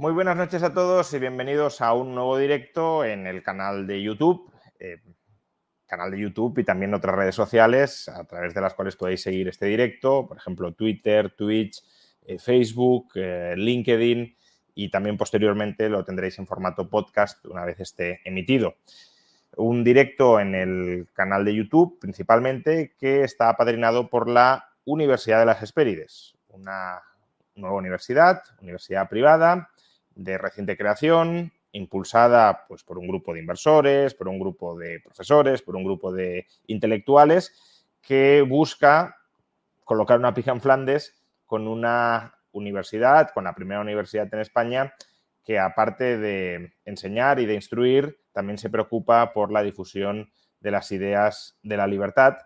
Muy buenas noches a todos y bienvenidos a un nuevo directo en el canal de YouTube, eh, canal de YouTube y también otras redes sociales a través de las cuales podéis seguir este directo, por ejemplo Twitter, Twitch, eh, Facebook, eh, LinkedIn y también posteriormente lo tendréis en formato podcast una vez esté emitido. Un directo en el canal de YouTube principalmente que está apadrinado por la Universidad de las Hespérides, una nueva universidad, universidad privada de reciente creación, impulsada pues, por un grupo de inversores, por un grupo de profesores, por un grupo de intelectuales, que busca colocar una pija en Flandes con una universidad, con la primera universidad en España, que aparte de enseñar y de instruir, también se preocupa por la difusión de las ideas de la libertad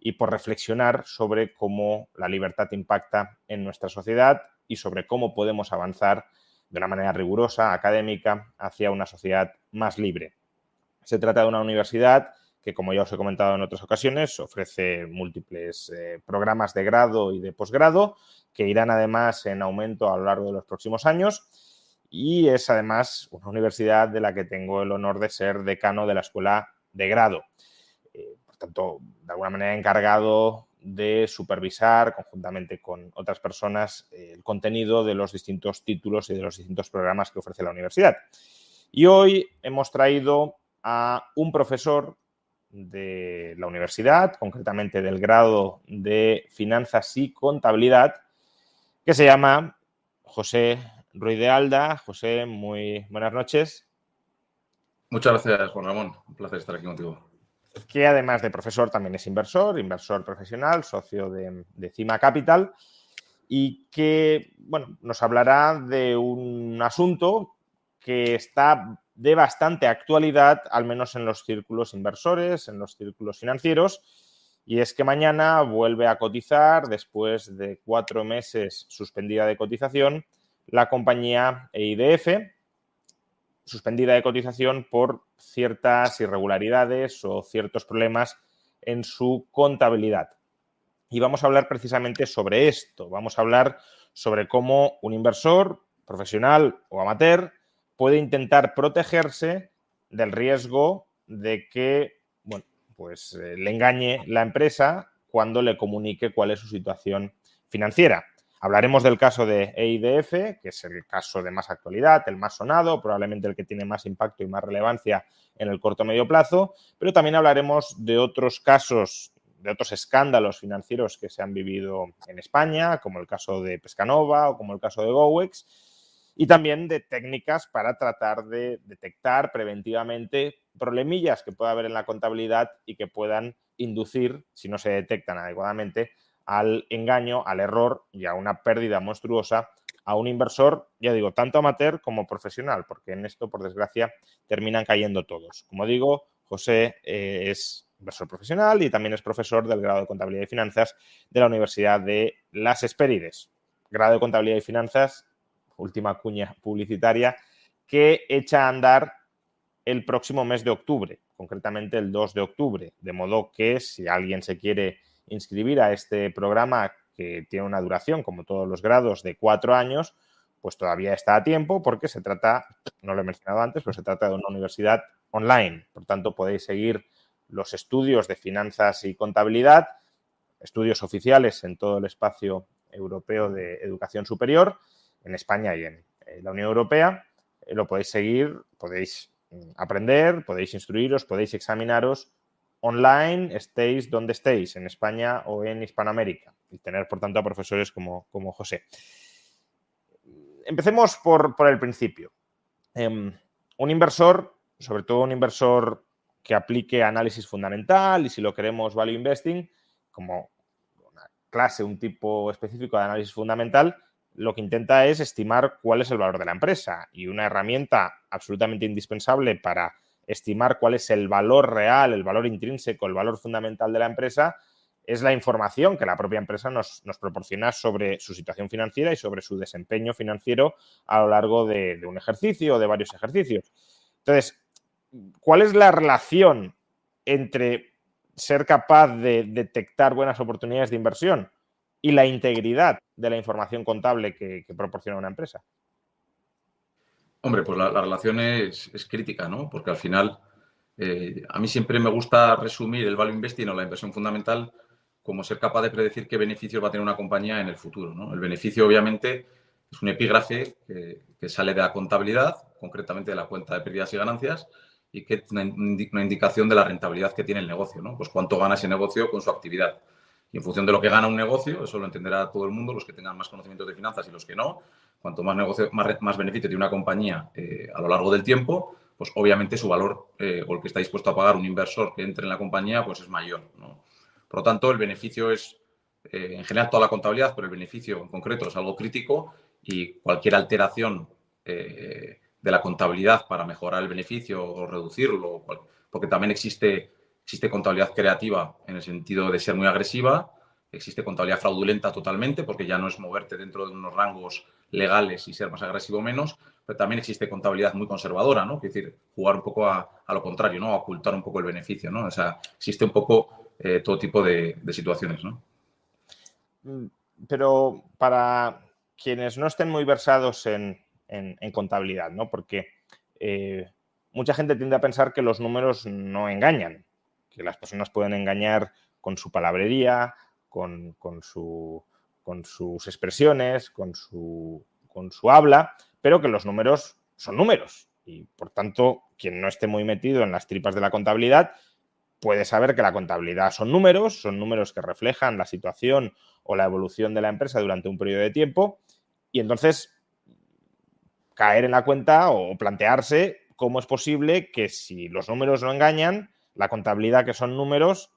y por reflexionar sobre cómo la libertad impacta en nuestra sociedad y sobre cómo podemos avanzar de una manera rigurosa, académica, hacia una sociedad más libre. Se trata de una universidad que, como ya os he comentado en otras ocasiones, ofrece múltiples eh, programas de grado y de posgrado que irán además en aumento a lo largo de los próximos años y es además una universidad de la que tengo el honor de ser decano de la escuela de grado. Eh, por tanto, de alguna manera encargado de supervisar conjuntamente con otras personas eh, el contenido de los distintos títulos y de los distintos programas que ofrece la universidad. Y hoy hemos traído a un profesor de la universidad, concretamente del grado de Finanzas y Contabilidad, que se llama José Ruiz de Alda. José, muy buenas noches. Muchas gracias, Juan Ramón. Un placer estar aquí contigo que además de profesor también es inversor, inversor profesional, socio de, Cima Capital y que bueno, nos hablará de un asunto que está de bastante actualidad, al menos en los círculos inversores, en los círculos financieros, y es que mañana vuelve a cotizar, después de cuatro meses suspendida de cotización, la compañía EIDF, suspendida de cotización por ciertas irregularidades o ciertos problemas en su contabilidad. Y vamos a hablar precisamente sobre esto. Vamos a hablar sobre cómo un inversor profesional o amateur puede intentar protegerse del riesgo de que, bueno, pues eh, le engañe la empresa cuando le comunique cuál es su situación financiera. Hablaremos del caso de EIDF, que es el caso de más actualidad, el más sonado, probablemente el que tiene más impacto y más relevancia en el corto medio plazo, pero también hablaremos de otros casos, de otros escándalos financieros que se han vivido en España, como el caso de Pescanova o como el caso de Gowex, y también de técnicas para tratar de detectar preventivamente problemillas que pueda haber en la contabilidad y que puedan inducir, si no se detectan adecuadamente, al engaño, al error y a una pérdida monstruosa a un inversor, ya digo, tanto amateur como profesional, porque en esto, por desgracia, terminan cayendo todos. Como digo, José eh, es inversor profesional y también es profesor del grado de Contabilidad y Finanzas de la Universidad de Las Espérides. Grado de Contabilidad y Finanzas, última cuña publicitaria, que echa a andar el próximo mes de octubre, concretamente el 2 de octubre. De modo que si alguien se quiere inscribir a este programa que tiene una duración, como todos los grados, de cuatro años, pues todavía está a tiempo porque se trata, no lo he mencionado antes, pero se trata de una universidad online. Por tanto, podéis seguir los estudios de finanzas y contabilidad estudios oficiales en todo el espacio europeo de educación superior, en España y en la Unión Europea. lo podéis seguir, podéis mm, aprender, podéis instruiros, podéis examinaros online, estéis donde estéis, en España o en Hispanoamérica, y tener, por tanto, a profesores como, como José. Empecemos por, el principio. Em, un inversor, sobre todo un inversor que aplique análisis fundamental y si lo queremos value investing, como una clase, un tipo específico de análisis fundamental, lo que intenta es estimar cuál es el valor de la empresa y una herramienta absolutamente indispensable para estimar cuál es el valor real, el valor intrínseco, el valor fundamental de la empresa, es la información que la propia empresa nos, proporciona sobre su situación financiera y sobre su desempeño financiero a lo largo de, un ejercicio o de varios ejercicios. Entonces, ¿cuál es la relación entre ser capaz de detectar buenas oportunidades de inversión y la integridad de la información contable que proporciona una empresa? Hombre, pues la, relación es, crítica, ¿no? Porque al final, eh, a mí siempre me gusta resumir el value investing o la inversión fundamental como ser capaz de predecir qué beneficios va a tener una compañía en el futuro, ¿no? El beneficio, obviamente, es un epígrafe que, sale de la contabilidad, concretamente de la cuenta de pérdidas y ganancias, y que es una, una, indicación de la rentabilidad que tiene el negocio, ¿no? Pues cuánto gana ese negocio con su actividad. Y en función de lo que gana un negocio, eso lo entenderá todo el mundo, los que tengan más conocimientos de finanzas y los que no, cuanto más negocio, más, beneficio tiene una compañía eh, a lo largo del tiempo, pues obviamente su valor eh, o el que está dispuesto a pagar un inversor que entre en la compañía, pues es mayor. Por lo tanto, el beneficio es, eh, en general, toda la contabilidad, pero el beneficio en concreto es algo crítico y cualquier alteración de la contabilidad para mejorar el beneficio o reducirlo, porque también existe, existe contabilidad creativa en el sentido de ser muy agresiva, existe contabilidad fraudulenta totalmente, porque ya no es moverte dentro de unos rangos legales y ser más agresivo o menos, pero también existe contabilidad muy conservadora, ¿no? Es decir, jugar un poco a, lo contrario, ¿no? A ocultar un poco el beneficio, ¿no? O sea, existe un poco eh, todo tipo de, situaciones, ¿no? Mm, pero para quienes no estén muy versados en, contabilidad, ¿no? Porque eh, mucha gente tiende a pensar que los números no engañan, que las personas pueden engañar con su palabrería, con, con su con sus expresiones, con su, con su habla, pero que los números son números. Y por tanto, quien no esté muy metido en las tripas de la contabilidad puede saber que la contabilidad son números, son números que reflejan la situación o la evolución de la empresa durante un periodo de tiempo. Y entonces caer en la cuenta o plantearse cómo es posible que si los números no engañan, la contabilidad que son números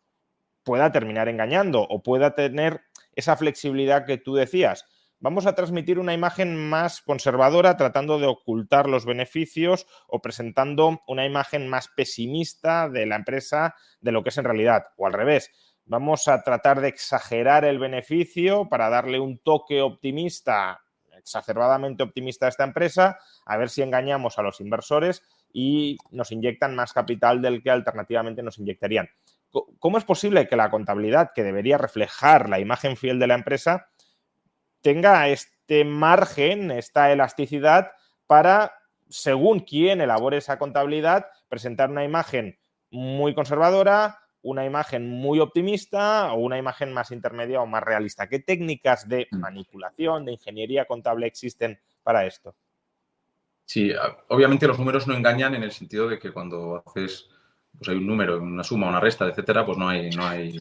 pueda terminar engañando o pueda tener esa flexibilidad que tú decías. Vamos a transmitir una imagen más conservadora tratando de ocultar los beneficios o presentando una imagen más pesimista de la empresa de lo que es en realidad. O al revés, vamos a tratar de exagerar el beneficio para darle un toque optimista, exacerbadamente optimista a esta empresa, a ver si engañamos a los inversores y nos inyectan más capital del que alternativamente nos inyectarían. ¿Cómo es posible que la contabilidad, que debería reflejar la imagen fiel de la empresa, tenga este margen, esta elasticidad para, según quien elabore esa contabilidad, presentar una imagen muy conservadora, una imagen muy optimista o una imagen más intermedia o más realista? ¿Qué técnicas de mm. manipulación, de ingeniería contable existen para esto? Sí, obviamente los números no engañan en el sentido de que cuando haces pues hay un número, una suma, una resta, etcétera, pues no hay, no hay,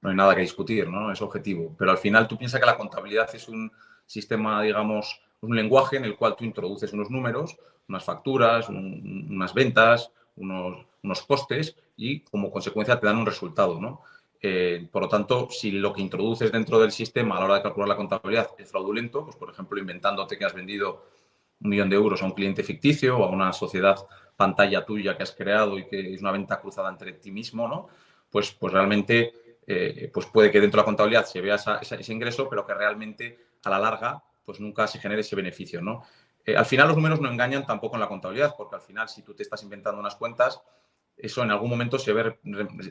no hay nada que discutir, ¿no? Es objetivo. Pero al final tú piensas que la contabilidad es un sistema, digamos, un lenguaje en el cual tú introduces unos números, unas facturas, unas ventas, unos, unos, costes y como consecuencia te dan un resultado, ¿no? Eh, por lo tanto, si lo que introduces dentro del sistema a la hora de calcular la contabilidad es fraudulento, pues por ejemplo, inventándote que has vendido un millón de euros a un cliente ficticio o a una sociedad pantalla tuya que has creado y que es una venta cruzada entre ti mismo, ¿no? Pues, pues realmente eh, pues puede que dentro de la contabilidad se vea ese ingreso, pero que realmente a la larga pues nunca se genere ese beneficio, ¿no? Eh, al final los números no engañan tampoco en la contabilidad, porque al final si tú te estás inventando unas cuentas, eso en algún momento se ve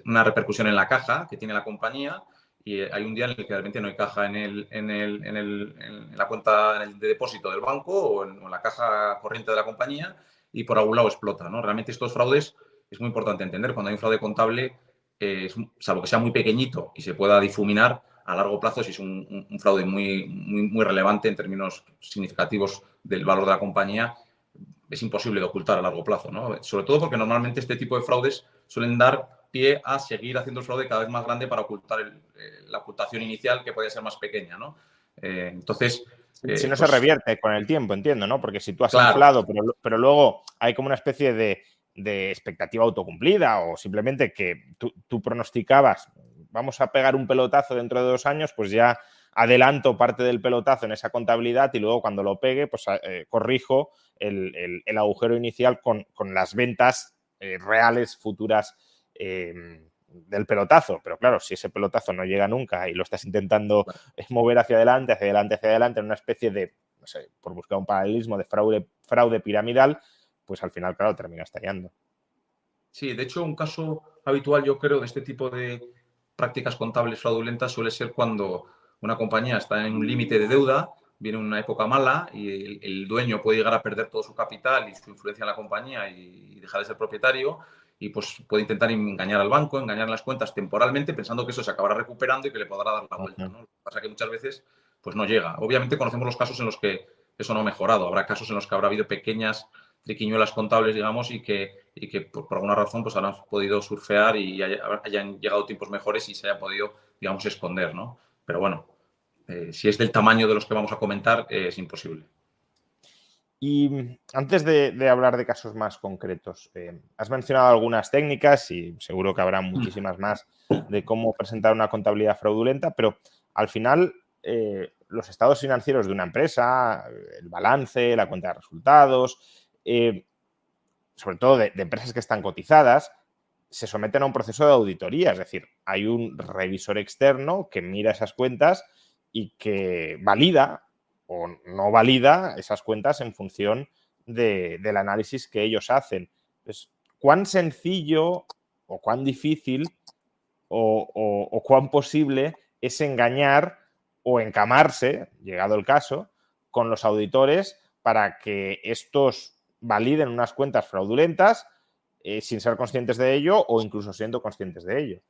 una repercusión en la caja que tiene la compañía y hay un día en el que realmente no hay caja en, el, en, el, en, el, en la cuenta de depósito del banco o en, la caja corriente de la compañía y por algún lado explota. ¿no? Realmente estos fraudes es muy importante entender. Cuando hay un fraude contable, eh, salvo que sea muy pequeñito y se pueda difuminar, a largo plazo si es un, fraude muy, muy, relevante en términos significativos del valor de la compañía, es imposible de ocultar a largo plazo, ¿no? Sobre todo porque normalmente este tipo de fraudes suelen dar pie a seguir haciendo el fraude cada vez más grande para ocultar eh, la ocultación inicial que puede ser más pequeña, ¿no? Eh, entonces... si no se pues revierte con el tiempo, entiendo, ¿no? Porque si tú has inflado, pero, pero, luego hay como una especie de, de expectativa autocumplida o simplemente que tú, pronosticabas, vamos a pegar un pelotazo dentro de dos años, pues ya adelanto parte del pelotazo en esa contabilidad y luego cuando lo pegue, pues eh, corrijo el, agujero inicial con, las ventas eh, reales futuras em, del pelotazo. Pero claro, si ese pelotazo no llega nunca y lo estás intentando mover hacia adelante, hacia adelante, hacia adelante, en una especie de, no sé, por buscar un paralelismo de fraude, fraude piramidal, pues al final, claro, termina estallando. Sí, de hecho, un caso habitual, yo creo, de este tipo de prácticas contables fraudulentas suele ser cuando una compañía está en un límite de deuda, viene una época mala y el, dueño puede llegar a perder todo su capital y su influencia en la compañía y dejar de ser propietario y pues puede intentar engañar al banco, engañar las cuentas temporalmente pensando que eso se acabará recuperando y que le podrá dar la vuelta. ¿no? Lo que pasa que muchas veces pues no llega. Obviamente conocemos los casos en los que eso no ha mejorado. Habrá casos en los que habrá habido pequeñas triquiñuelas contables, digamos, y que, y que por, alguna razón pues habrán podido surfear y hayan llegado tiempos mejores y se haya podido, digamos, esconder, ¿no? Pero bueno, eh, si es del tamaño de los que vamos a comentar, eh, es imposible. Y antes de, hablar de casos más concretos, eh, has mencionado algunas técnicas y seguro que habrá muchísimas más de cómo presentar una contabilidad fraudulenta, pero al final los estados financieros de una empresa, el balance, la cuenta de resultados, eh, sobre todo de, empresas que están cotizadas, se someten a un proceso de auditoría, es decir, hay un revisor externo que mira esas cuentas y que valida o no valida esas cuentas en función del análisis que ellos hacen. ¿cuán sencillo o cuán difícil o, cuán posible es engañar o encamarse, llegado el caso, con los auditores para que estos validen unas cuentas fraudulentas eh, sin ser conscientes de ello o incluso siendo conscientes de ello.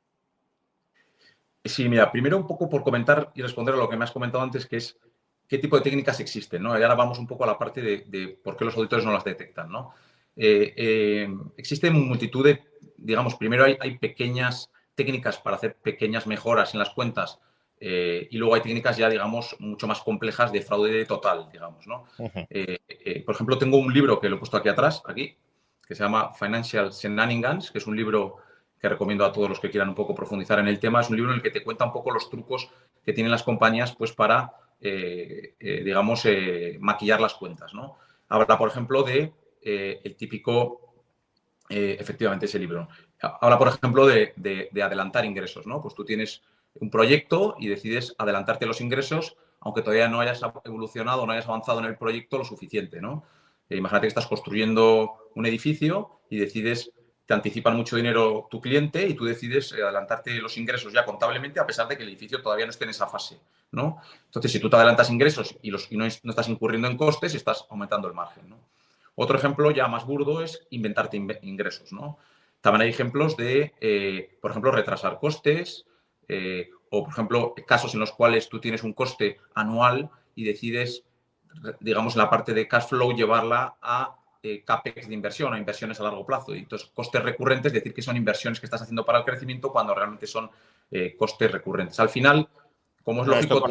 Sí, mira, primero un poco por comentar y responder a lo que me has comentado antes, que es qué tipo de técnicas existen, ¿no? Y ahora vamos un poco a la parte de, por qué los auditores no las detectan, ¿no? Eh, eh, existen multitud de, digamos, primero hay, hay, pequeñas técnicas para hacer pequeñas mejoras en las cuentas eh, y luego hay técnicas ya, digamos, mucho más complejas de fraude total, digamos, ¿no? Por ejemplo, tengo un libro que lo he puesto aquí atrás, aquí, que se llama Financial Shenanigans, que es un libro que recomiendo a todos los que quieran un poco profundizar en el tema. Es un libro en el que te cuenta un poco los trucos que tienen las compañías, pues, para, digamos, maquillar las cuentas, ¿no? Habla, por ejemplo, de el típico, efectivamente, ese libro. Habla, por ejemplo, de, de adelantar ingresos, ¿no? Pues tú tienes un proyecto y decides adelantarte los ingresos, aunque todavía no hayas evolucionado, no hayas avanzado en el proyecto lo suficiente, ¿no? Eh, imagínate que estás construyendo un edificio y decides, te anticipan mucho dinero tu cliente y tú decides eh, adelantarte los ingresos ya contablemente a pesar de que el edificio todavía no esté en esa fase, ¿no? Entonces, si tú te adelantas ingresos y, no, estás incurriendo en costes, estás aumentando el margen. Otro ejemplo ya más burdo es inventarte ingresos, ¿no? También hay ejemplos de, eh, por ejemplo, retrasar costes, eh, o, por ejemplo, casos en los cuales tú tienes un coste anual y decides, digamos, en la parte de cash flow llevarla a eh, CAPEX de inversión, a inversiones a largo plazo. Y entonces, costes recurrentes, decir que son inversiones que estás haciendo para el crecimiento cuando realmente son eh, costes recurrentes. Al final, como es lógico...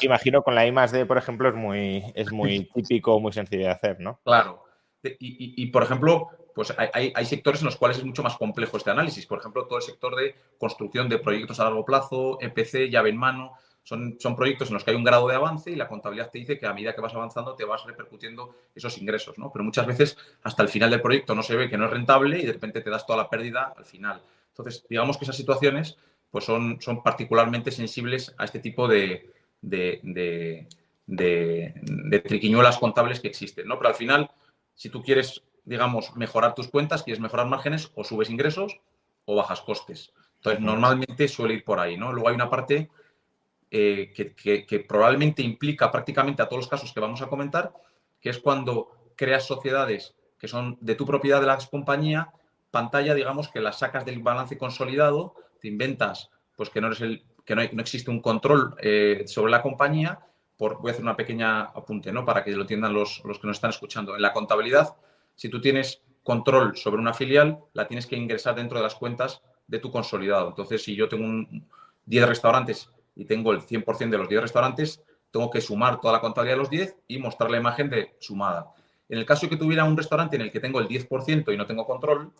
imagino con la I más D, por ejemplo, es muy, es muy típico, muy sencillo de hacer, ¿no? Claro. y, por ejemplo, pues hay, sectores en los cuales es mucho más complejo este análisis. Por ejemplo, todo el sector de construcción de proyectos a largo plazo, EPC, llave en mano. Son, son proyectos en los que hay un grado de avance y la contabilidad te dice que a medida que vas avanzando te vas repercutiendo esos ingresos, ¿no? Pero muchas veces hasta el final del proyecto no se ve que no es rentable y de repente te das toda la pérdida al final. Entonces, digamos que esas situaciones pues son, son particularmente sensibles a este tipo de, de, de triquiñuelas contables que existen, ¿no? Pero al final, si tú quieres digamos, mejorar tus cuentas, quieres mejorar márgenes, o subes ingresos o bajas costes. Entonces, normalmente suele ir por ahí, ¿no? Luego hay una parte eh, que, probablemente implica prácticamente a todos los casos que vamos a comentar, que es cuando creas sociedades que son de tu propiedad de la compañía, pantalla, digamos, que las sacas del balance consolidado, te inventas, pues que no el que no, existe un control eh, sobre la compañía. Por, voy a hacer una pequeña apunte, ¿no? Para que lo entiendan los, los que nos están escuchando. En la contabilidad, si tú tienes control sobre una filial, la tienes que ingresar dentro de las cuentas de tu consolidado. Entonces, si yo tengo un 10 restaurantes y tengo el 100% de los 10 restaurantes, tengo que sumar toda la contabilidad de los 10 y mostrar la imagen de sumada. En el caso de que tuviera un restaurante en el que tengo el 10% y no tengo control,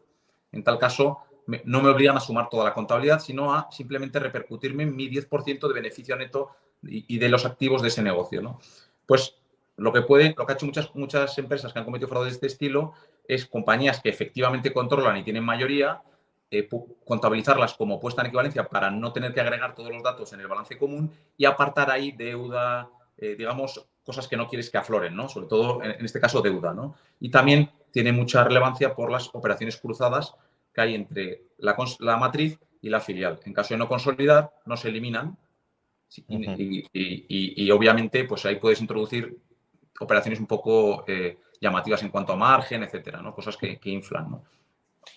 en tal caso no me obligan a sumar toda la contabilidad, sino a simplemente repercutirme mi 10% de beneficio neto y, de los activos de ese negocio. ¿no? Pues lo que puede, lo que ha hecho muchas, muchas empresas que han cometido fraude de este estilo es compañías que efectivamente controlan y tienen mayoría, eh, contabilizarlas como puesta en equivalencia para no tener que agregar todos los datos en el balance común y apartar ahí deuda, eh, digamos, cosas que no quieres que afloren, ¿no? Sobre todo, en, este caso, deuda, ¿no? Y también tiene mucha relevancia por las operaciones cruzadas que hay entre la, matriz y la filial. En caso de no consolidar, no se eliminan y, obviamente, pues ahí puedes introducir operaciones un poco eh, llamativas en cuanto a margen, etcétera, ¿no? Cosas que, inflan, ¿no?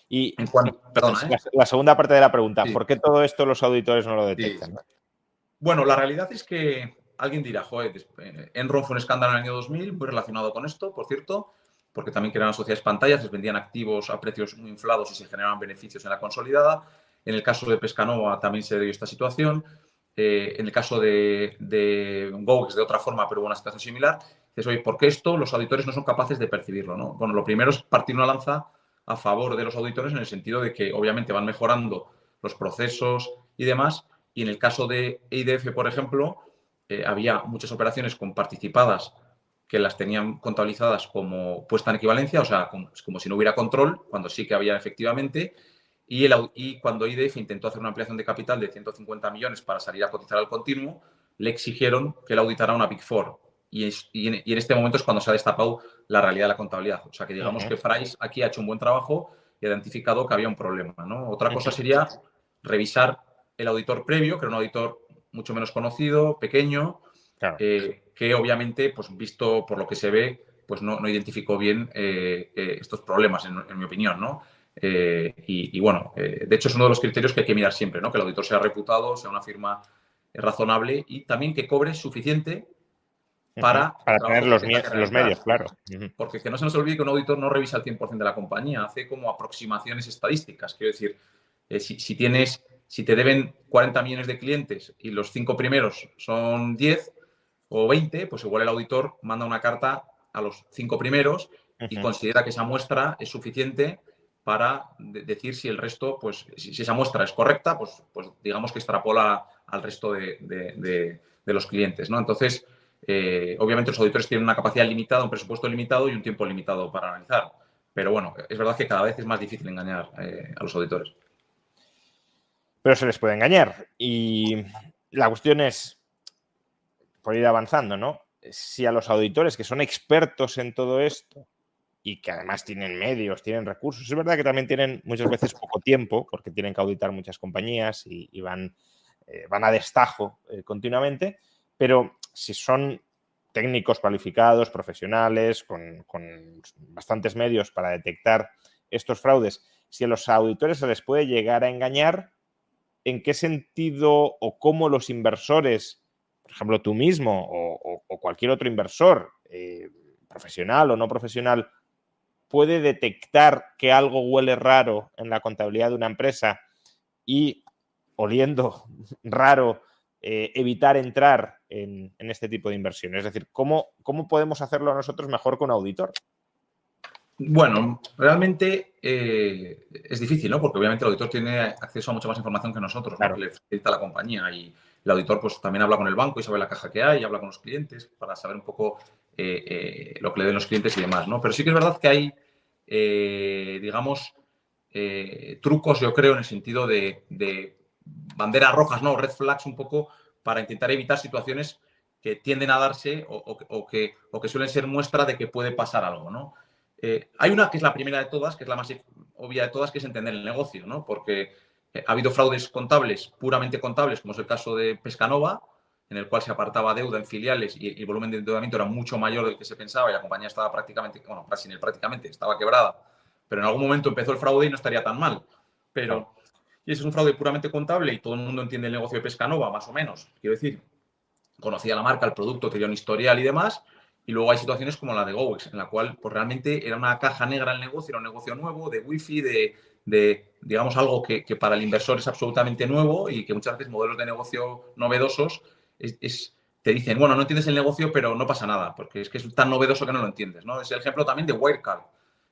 Y en cuanto, ¿eh? la, segunda parte de la pregunta, ¿por qué todo esto los auditores no lo detectan? Bueno, la realidad es que alguien dirá, joder, eh, Enron fue un escándalo en el año 2000, muy relacionado con esto, por cierto, porque también creaban sociedades pantallas, les vendían activos a precios muy inflados y se generaban beneficios en la consolidada. En el caso de Pescanova también se dio esta situación. Eh, en el caso de, de Go, es de otra forma, pero una situación similar. Dices, oye, ¿por qué esto los auditores no son capaces de percibirlo? ¿no? Bueno, lo primero es partir una lanza a favor de los auditores en el sentido de que obviamente van mejorando los procesos y demás. Y en el caso de IDF, por ejemplo, eh, había muchas operaciones con participadas que las tenían contabilizadas como puesta en equivalencia, o sea, como, como si no hubiera control, cuando sí que había efectivamente. Y, el, y cuando IDF intentó hacer una ampliación de capital de 150 millones para salir a cotizar al continuo, le exigieron que la auditara una Big Four. Y, y, en, este momento es cuando se ha destapado la realidad de la contabilidad. O sea, que digamos que Price aquí ha hecho un buen trabajo y ha identificado que había un problema. ¿no? Otra cosa sería revisar el auditor previo, que era un auditor mucho menos conocido, pequeño, eh, que obviamente, pues visto por lo que se ve, pues no, no identificó bien eh, eh, estos problemas, en, mi opinión, ¿no? Y, bueno, de hecho es uno de los criterios que hay que mirar siempre, ¿no? Que el auditor sea reputado, sea una firma razonable y también que cobre suficiente para, para tener los, los, medios, claro. Porque que no se nos olvide que un auditor no revisa el 100% de la compañía, hace como aproximaciones estadísticas. Quiero decir, si, si, tienes si te deben 40 millones de clientes y los cinco primeros son 10 o 20, pues igual el auditor manda una carta a los cinco primeros y considera que esa muestra es suficiente para decir si el resto, pues si, esa muestra es correcta, pues, pues digamos que extrapola al resto de, los clientes, ¿no? Entonces, eh, obviamente los auditores tienen una capacidad limitada, un presupuesto limitado y un tiempo limitado para analizar. Pero bueno, es verdad que cada vez es más difícil engañar eh, a los auditores pero se les puede engañar. Y la cuestión es, por ir avanzando, ¿no? Si a los auditores que son expertos en todo esto y que además tienen medios, tienen recursos, es verdad que también tienen muchas veces poco tiempo porque tienen que auditar muchas compañías y, van, eh, van a destajo continuamente, pero si son técnicos cualificados, profesionales, con, bastantes medios para detectar estos fraudes, si a los auditores se les puede llegar a engañar, en qué sentido o cómo los inversores, por ejemplo tú mismo o, cualquier otro inversor, eh, profesional o no profesional, puede detectar que algo huele raro en la contabilidad de una empresa y, oliendo raro, eh, evitar entrar en, este tipo de inversiones? Es decir, ¿cómo, ¿cómo podemos hacerlo nosotros mejor un auditor? Bueno, realmente eh, es difícil, ¿no? Porque obviamente el auditor tiene acceso a mucha más información que nosotros, claro. que le facilita la compañía. Y el auditor pues también habla con el banco y sabe la caja que hay, y habla con los clientes para saber un poco eh, eh, lo que le den los clientes y demás, ¿no? Pero sí que es verdad que hay, digamos, trucos, yo creo, en el sentido de, banderas rojas, ¿no? Red flags un poco para intentar evitar situaciones que tienden a darse o, que, o que suelen ser muestra de que puede pasar algo, ¿no? Eh, hay una que es la primera de todas, que es la más obvia de todas, que es entender el negocio, ¿no? Porque eh, ha habido fraudes contables, puramente contables, como es el caso de Pescanova, en el cual se apartaba deuda en filiales y el volumen de endeudamiento era mucho mayor del que se pensaba y la compañía estaba prácticamente, bueno, prácticamente estaba quebrada, pero en algún momento empezó el fraude y no estaría tan mal. Pero y es un fraude puramente contable y todo el mundo entiende el negocio de Pescanova, más o menos. Quiero decir, conocía la marca, el producto, tenía un historial y demás. Y luego hay situaciones como la de GoEx, en la cual pues, realmente era una caja negra el negocio, era un negocio nuevo, de wifi, de, de digamos, algo que, para el inversor es absolutamente nuevo y que muchas veces modelos de negocio novedosos es, te dicen, bueno, no entiendes el negocio, pero no pasa nada, porque es que es tan novedoso que no lo entiendes. ¿no? Es el ejemplo también de Wirecard,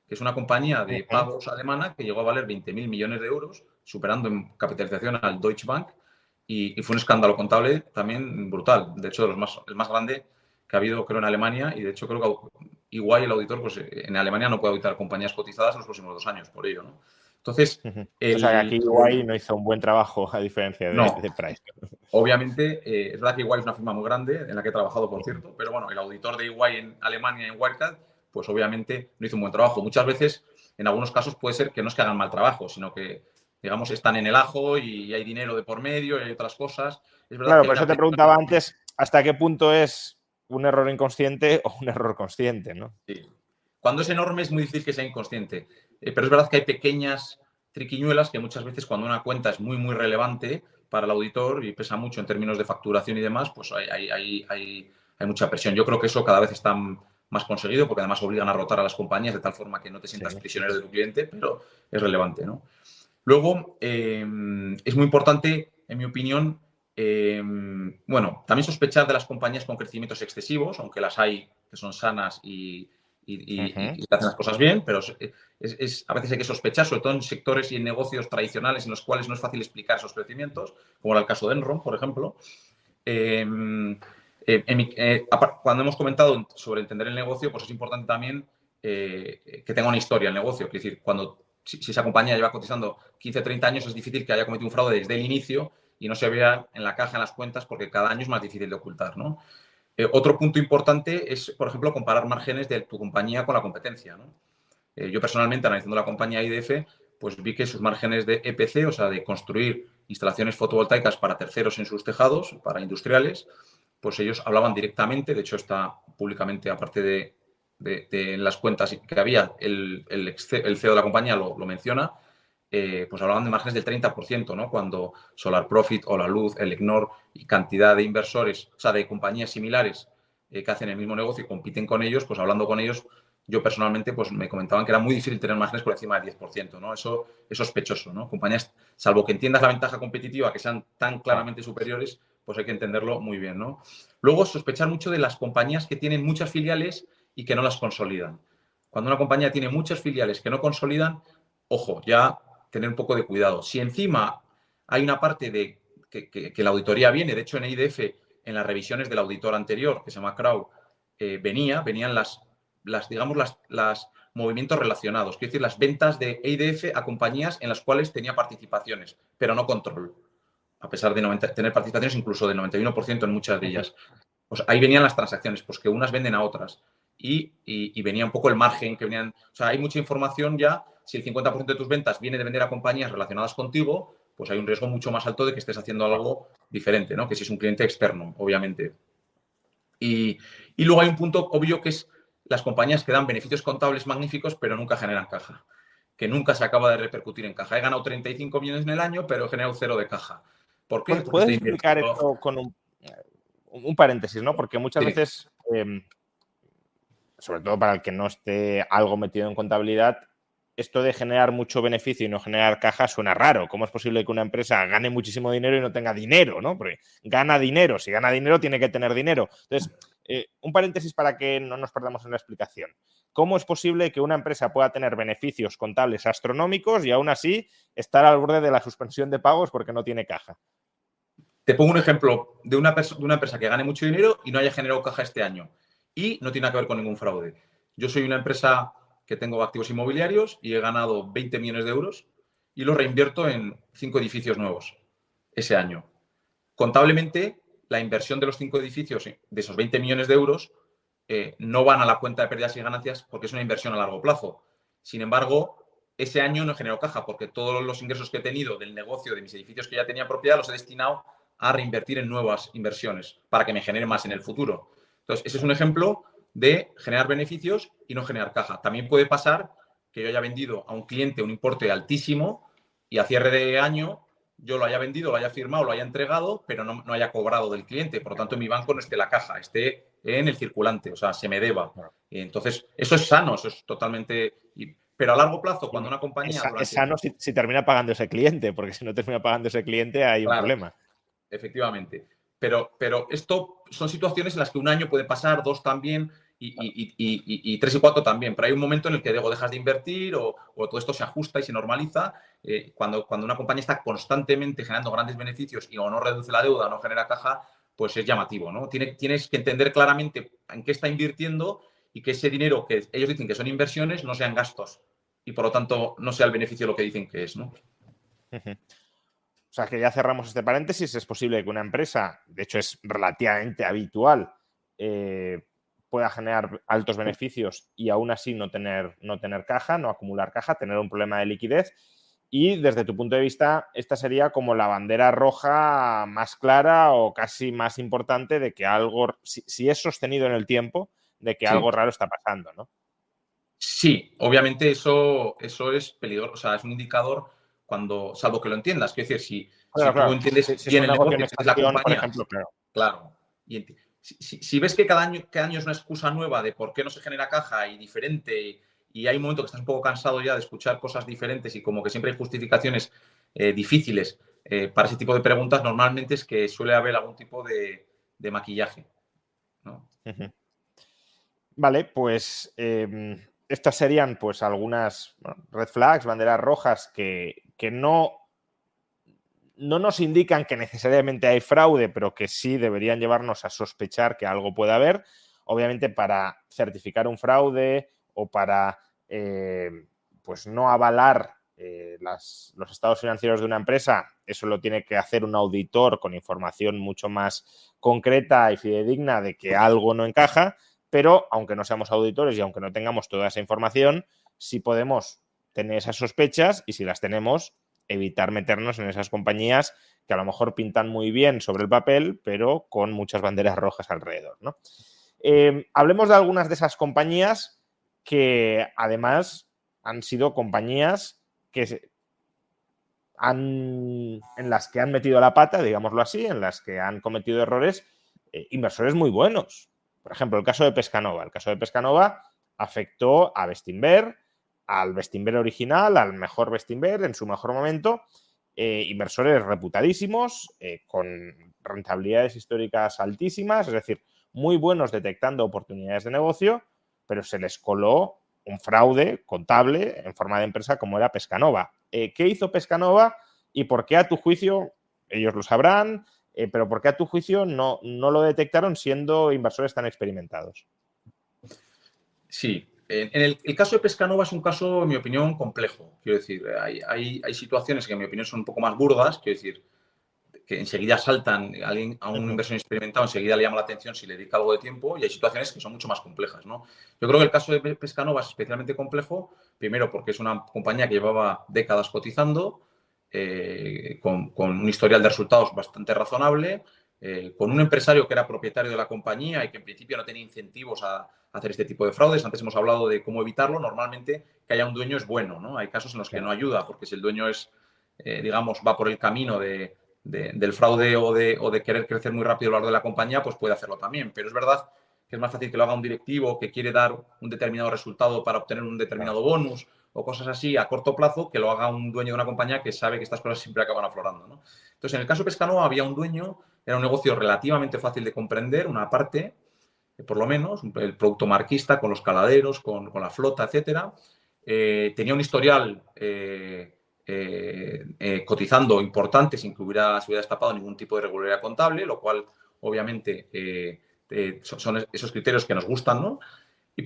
que es una compañía de pagos alemana que llegó a valer 20.000 millones de euros, superando en capitalización al Deutsche Bank, y, fue un escándalo contable también brutal. De hecho, los más, el más grande que ha habido, creo, en Alemania, y de hecho creo que igual el auditor, pues en Alemania no puede auditar compañías cotizadas en los próximos dos años, por ello, ¿no? Entonces. o sea, aquí Iguay no hizo un buen trabajo a diferencia de, Price. Obviamente, eh, es verdad que Iguay es una firma muy grande en la que he trabajado, por cierto, pero bueno, el auditor de Iguay en Alemania, en Wirecard, pues obviamente no hizo un buen trabajo. Muchas veces, en algunos casos, puede ser que no es que hagan mal trabajo, sino que, digamos, están en el ajo y hay dinero de por medio y hay otras cosas. claro, por eso te preguntaba antes hasta qué punto es un error inconsciente o un error consciente, ¿no? Sí. Cuando es enorme es muy difícil que sea inconsciente. Eh, pero es verdad que hay pequeñas triquiñuelas que muchas veces cuando una cuenta es muy, muy relevante para el auditor y pesa mucho en términos de facturación y demás, pues hay, hay, hay, mucha presión. Yo creo que eso cada vez está más conseguido porque además obligan a rotar a las compañías de tal forma que no te sientas prisionero de tu cliente, pero es relevante. ¿no? Luego, em, es muy importante, en mi opinión, em, bueno, también sospechar de las compañías con crecimientos excesivos, aunque las hay que son sanas y, y, hacen las cosas bien, pero es, a veces hay que sospechar, sobre todo en sectores y en negocios tradicionales en los cuales no es fácil explicar esos crecimientos, como era el caso de Enron, por ejemplo. Em, eh, eh, cuando hemos comentado sobre entender el negocio, pues es importante también eh, que tenga una historia el negocio. Es decir, cuando si, esa compañía lleva cotizando 15, 30 años, es difícil que haya cometido un fraude desde el inicio y no se vea en la caja, en las cuentas, porque cada año es más difícil de ocultar. Eh, otro punto importante es, por ejemplo, comparar márgenes de tu compañía con la competencia. Eh, yo personalmente, analizando la compañía IDF, pues vi que sus márgenes de EPC, o sea, de construir instalaciones fotovoltaicas para terceros en sus tejados, para industriales, pues ellos hablaban directamente, de hecho está públicamente, aparte de, las cuentas que había, el, CEO de la compañía lo menciona, eh, pues hablaban de márgenes del 30%, ¿no? Cuando Solar Profit o La Luz, el Ignor y cantidad de inversores, o sea, de compañías similares eh, que hacen el mismo negocio y compiten con ellos, pues hablando con ellos, yo personalmente, pues me comentaban que era muy difícil tener márgenes por encima del 10%, ¿no? Eso es sospechoso, ¿no? Compañías, salvo que entiendas la ventaja competitiva, que sean tan claramente superiores, pues hay que entenderlo muy bien, ¿no? Luego, sospechar mucho de las compañías que tienen muchas filiales y que no las consolidan. Cuando una compañía tiene muchas filiales que no consolidan, ojo, ya tener un poco de cuidado. Si encima hay una parte de que, la auditoría viene, de hecho en IDF, en las revisiones del auditor anterior, que se llama Crow, eh, venía, venían las, las digamos, las, las movimientos relacionados, quiero decir, las ventas de IDF a compañías en las cuales tenía participaciones, pero no control, a pesar de tener participaciones incluso del 91% en muchas de ellas. Pues ahí venían las transacciones, pues que unas venden a otras. Y, y, venía un poco el margen que venían. O sea, hay mucha información ya si el 50% de tus ventas viene de vender a compañías relacionadas contigo, pues hay un riesgo mucho más alto de que estés haciendo algo diferente, ¿no? Que si es un cliente externo, obviamente. Y, luego hay un punto obvio que es las compañías que dan beneficios contables magníficos, pero nunca generan caja. Que nunca se acaba de repercutir en caja. He ganado 35 millones en el año, pero he generado cero de caja. ¿Por qué? ¿Puedes explicar esto con un, paréntesis, ¿no? Porque muchas veces, em, sobre todo para el que no esté algo metido en contabilidad, esto de generar mucho beneficio y no generar caja suena raro. ¿Cómo es posible que una empresa gane muchísimo dinero y no tenga dinero? ¿no? Porque gana dinero. Si gana dinero, tiene que tener dinero. Entonces, eh, un paréntesis para que no nos perdamos en la explicación. ¿Cómo es posible que una empresa pueda tener beneficios contables astronómicos y aún así estar al borde de la suspensión de pagos porque no tiene caja? Te pongo un ejemplo de una, de una empresa que gane mucho dinero y no haya generado caja este año. Y no tiene que ver con ningún fraude. Yo soy una empresa que tengo activos inmobiliarios y he ganado 20 millones de euros y los reinvierto en cinco edificios nuevos ese año. Contablemente, la inversión de los cinco edificios, de esos 20 millones de euros, eh, no van a la cuenta de pérdidas y ganancias porque es una inversión a largo plazo. Sin embargo, ese año no he generado caja porque todos los ingresos que he tenido del negocio de mis edificios que ya tenía propiedad los he destinado a reinvertir en nuevas inversiones para que me genere más en el futuro. Entonces, ese es un ejemplo de generar beneficios y no generar caja. También puede pasar que yo haya vendido a un cliente un importe altísimo y a cierre de año yo lo haya vendido, lo haya firmado, lo haya entregado, pero no, haya cobrado del cliente. Por lo tanto, mi banco no esté en la caja, esté en el circulante, o sea, se me deba. Entonces, eso es sano, eso es totalmente... Pero a largo plazo, cuando una compañía... Es, sano si, termina pagando ese cliente, porque si no termina pagando ese cliente hay un problema. Efectivamente. Pero, pero esto son situaciones en las que un año puede pasar, dos también, y, tres y cuatro también. Pero hay un momento en el que digo, dejas de invertir o, todo esto se ajusta y se normaliza. Eh, cuando, cuando una compañía está constantemente generando grandes beneficios y o no reduce la deuda, no genera caja, pues es llamativo, ¿no? tienes que entender claramente en qué está invirtiendo y que ese dinero que ellos dicen que son inversiones no sean gastos y por lo tanto no sea el beneficio lo que dicen que es, ¿no? O sea que ya cerramos este paréntesis. Es posible que una empresa, de hecho es relativamente habitual, eh, pueda generar altos beneficios y aún así no tener, no tener caja, no acumular caja, tener un problema de liquidez. Y desde tu punto de vista, esta sería como la bandera roja más clara o casi más importante de que algo, si, es sostenido en el tiempo, de que algo raro está pasando, ¿no? Sí, obviamente eso, eso es peligroso, o sea, es un indicador cuando, salvo que lo entiendas, quiero decir, si, tú entiendes bien el negocio, es la compañía, por ejemplo, claro. claro y si, ves que cada año, cada año es una excusa nueva de por qué no se genera caja y diferente, y hay un momento que estás un poco cansado ya de escuchar cosas diferentes y como que siempre hay justificaciones eh, difíciles eh, para ese tipo de preguntas, normalmente es que suele haber algún tipo de, maquillaje. Vale, pues em, estas serían pues algunas red flags, banderas rojas que, que no no nos indican que necesariamente hay fraude, pero que sí deberían llevarnos a sospechar que algo puede haber. Obviamente, para certificar un fraude o para eh, pues no avalar eh, los estados financieros de una empresa, eso lo tiene que hacer un auditor con información mucho más concreta y fidedigna de que algo no encaja, pero aunque no seamos auditores y aunque no tengamos toda esa información, sí podemos tener esas sospechas y si las tenemos, evitar meternos en esas compañías que a lo mejor pintan muy bien sobre el papel, pero con muchas banderas rojas alrededor. ¿no? Eh, hablemos de algunas de esas compañías que además han sido compañías que han, en las que han metido la pata, digámoslo así, en las que han cometido errores eh, inversores muy buenos. Por ejemplo, el caso de Pescanova. El caso de Pescanova afectó a Bestinver, al Bestinver original, al mejor Bestinver en su mejor momento, eh, inversores reputadísimos, eh, con rentabilidades históricas altísimas, es decir, muy buenos detectando oportunidades de negocio, pero se les coló un fraude contable en forma de empresa como era Pescanova. Eh, ¿Qué hizo Pescanova y por qué a tu juicio, ellos lo sabrán, pero por qué a tu juicio no, no lo detectaron siendo inversores tan experimentados? Sí, en el, caso de Pescanova es un caso, en mi opinión, complejo. Quiero decir, hay, situaciones que, en mi opinión, son un poco más burdas. Quiero decir, que enseguida saltan a, alguien, a un inversor experimentado, enseguida le llama la atención si le dedica algo de tiempo y hay situaciones que son mucho más complejas. ¿no? Yo creo que el caso de Pescanova es especialmente complejo, primero porque es una compañía que llevaba décadas cotizando, eh, con, un historial de resultados bastante razonable, eh, con un empresario que era propietario de la compañía y que en principio no tenía incentivos a, hacer este tipo de fraudes. Antes hemos hablado de cómo evitarlo. Normalmente que haya un dueño es bueno, ¿no? Hay casos en los que no ayuda, porque si el dueño es, eh, digamos, va por el camino de, del fraude o de, o de, querer crecer muy rápido a lo largo de la compañía, pues puede hacerlo también. Pero es verdad que es más fácil que lo haga un directivo que quiere dar un determinado resultado para obtener un determinado bonus o cosas así a corto plazo que lo haga un dueño de una compañía que sabe que estas cosas siempre acaban aflorando. ¿no? Entonces, en el caso de Pescano había un dueño, era un negocio relativamente fácil de comprender, una parte, eh, por lo menos, el producto marquista con los caladeros, con, la flota, etcétera. Eh, tenía un historial eh, cotizando importante sin que hubiera, se hubiera destapado ningún tipo de regularidad contable, lo cual obviamente son esos criterios que nos gustan, ¿no?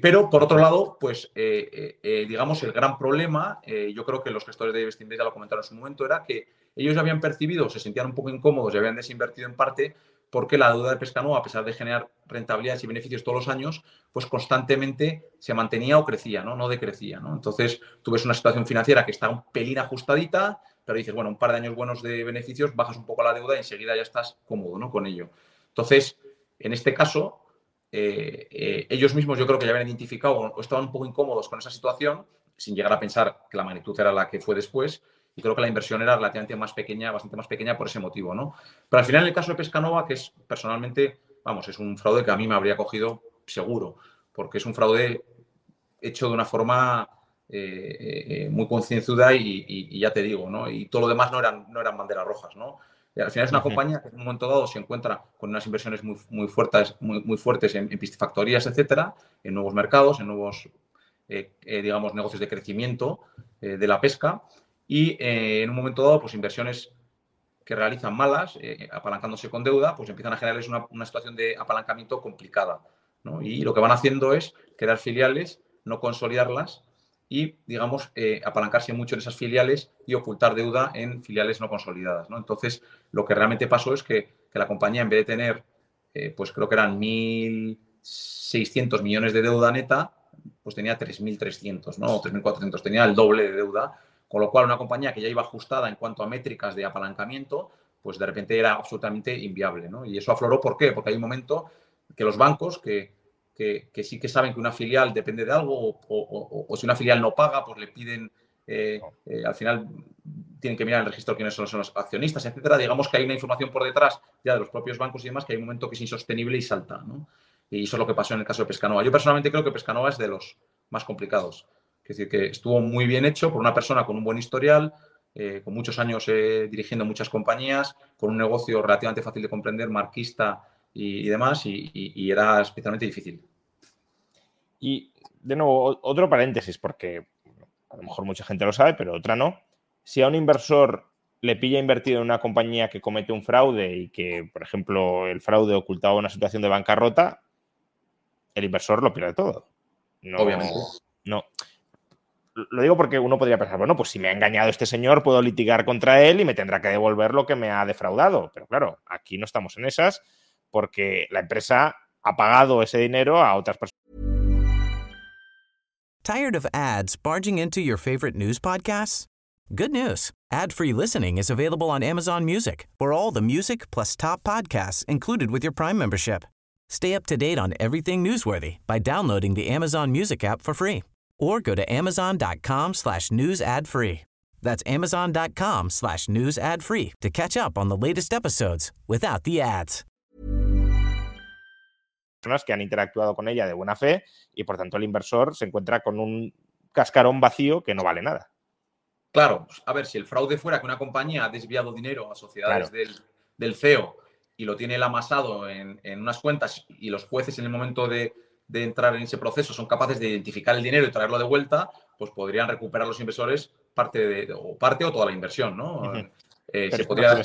Pero, por otro lado, pues, digamos, el gran problema, yo creo que los gestores de Investing ya lo comentaron en su momento, era que ellos ya habían percibido, se sentían un poco incómodos y habían desinvertido en parte porque la deuda de Pescano, a pesar de generar rentabilidades y beneficios todos los años, pues constantemente se mantenía o crecía, ¿no? No decrecía, ¿no? Entonces, tú ves una situación financiera que está un pelín ajustadita, pero dices, bueno, un par de años buenos de beneficios, bajas un poco la deuda y enseguida ya estás cómodo, ¿no? Con ello. Entonces, en este caso, eh, eh, ellos mismos yo creo que ya habían identificado o estaban un poco incómodos con esa situación, sin llegar a pensar que la magnitud era la que fue después, y creo que la inversión era relativamente más pequeña, bastante más pequeña por ese motivo, ¿no? Pero al final, en el caso de Pescanova, que es personalmente, vamos, es un fraude que a mí me habría cogido seguro, porque es un fraude hecho de una forma eh, muy concienzuda y, ya te digo, ¿no? Y todo lo demás no eran, no eran banderas rojas, ¿no? al final es una compañía que en un momento dado se encuentra con unas inversiones muy, muy fuertes, muy, muy fuertes en, piscifactorías, etcétera, en nuevos mercados, en nuevos, eh, eh, digamos, negocios de crecimiento eh, de la pesca y en un momento dado, pues inversiones que realizan malas, apalancándose con deuda, pues empiezan a generarles una, una situación de apalancamiento complicada. ¿no? Y lo que van haciendo es crear filiales, no consolidarlas y, digamos, eh, apalancarse mucho en esas filiales y ocultar deuda en filiales no consolidadas. ¿no? Entonces, lo que realmente pasó es que, la compañía, en vez de tener, eh, pues creo que eran 1.600 millones de deuda neta, pues tenía 3.300, ¿no? O 3.400, tenía el doble de deuda, con lo cual una compañía que ya iba ajustada en cuanto a métricas de apalancamiento, pues de repente era absolutamente inviable, ¿no? Y eso afloró, ¿por qué? Porque hay un momento que los bancos que que, sí que saben que una filial depende de algo o, si una filial no paga, pues le piden, eh, eh, al final tienen que mirar el registro quiénes son, los accionistas, etcétera. Digamos que hay una información por detrás ya de los propios bancos y demás que hay un momento que es insostenible y salta, ¿no? Y eso es lo que pasó en el caso de Pescanova. Yo personalmente creo que Pescanova es de los más complicados. Es decir, que estuvo muy bien hecho por una persona con un buen historial, eh, con muchos años dirigiendo muchas compañías, con un negocio relativamente fácil de comprender, marquista y, demás, y, era especialmente difícil. Y de nuevo, otro paréntesis, porque a lo mejor mucha gente lo sabe, pero otra no. Si a un inversor le pilla invertido en una compañía que comete un fraude y que, por ejemplo, el fraude ocultaba una situación de bancarrota, el inversor lo pierde todo. Obviamente. No. Lo digo porque uno podría pensar, bueno, pues si me ha engañado este señor, puedo litigar contra él y me tendrá que devolver lo que me ha defraudado. Pero claro, aquí no estamos en esas porque la empresa ha pagado ese dinero a otras personas. Tired of ads barging into your favorite news podcasts? Good news. Ad-free listening is available on Amazon Music. For all the music plus top podcasts included with your Prime membership. Stay up to date on everything newsworthy by downloading the Amazon Music app for free or go to amazon.com slash news ad free. That's amazon.com slash news ad free to catch up on the latest episodes without the ads. personas que han interactuado con ella de buena fe y por tanto el inversor se encuentra con un cascarón vacío que no vale nada. Claro, a ver, si el fraude fuera que una compañía ha desviado dinero a sociedades del, CEO y lo tiene el amasado en, unas cuentas y los jueces en el momento de, entrar en ese proceso son capaces de identificar el dinero y traerlo de vuelta, pues podrían recuperar los inversores parte de, o parte o toda la inversión, ¿no? Eh, se podría dar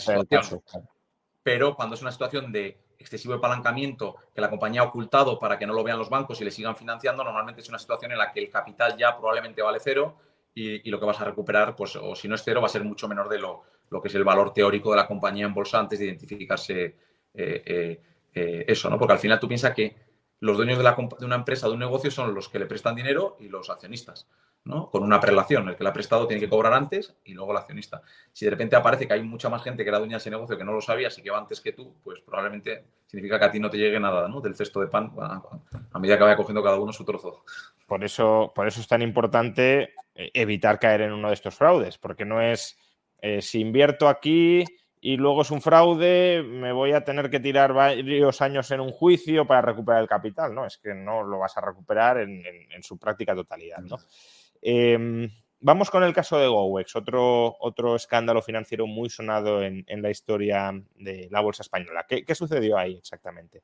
Pero cuando es una situación de excesivo apalancamiento que la compañía ha ocultado para que no lo vean los bancos y le sigan financiando, normalmente es una situación en la que el capital ya probablemente vale cero y, lo que vas a recuperar, pues, o si no es cero, va a ser mucho menor de lo, lo que es el valor teórico de la compañía en bolsa antes de identificarse eh, eh, eso, ¿no? Porque al final tú piensas que los dueños de, la, de una empresa, de un negocio, son los que le prestan dinero y los accionistas. Con una prelación. El que le ha prestado tiene que cobrar antes y luego el accionista. Si de repente aparece que hay mucha más gente que era dueña de ese negocio que no lo sabía y que va antes que tú, pues probablemente significa que a ti no te llegue nada del cesto de pan a, medida que vaya cogiendo cada uno su trozo. Por eso, por eso es tan importante eh, evitar caer en uno de estos fraudes, porque no es eh, si invierto aquí y luego es un fraude, me voy a tener que tirar varios años en un juicio para recuperar el capital. No, es que no lo vas a recuperar en, en su práctica totalidad. ¿no? Em, vamos con el caso de GoWex, otro, otro escándalo financiero muy sonado en, la historia de la bolsa española. ¿Qué, sucedió ahí exactamente?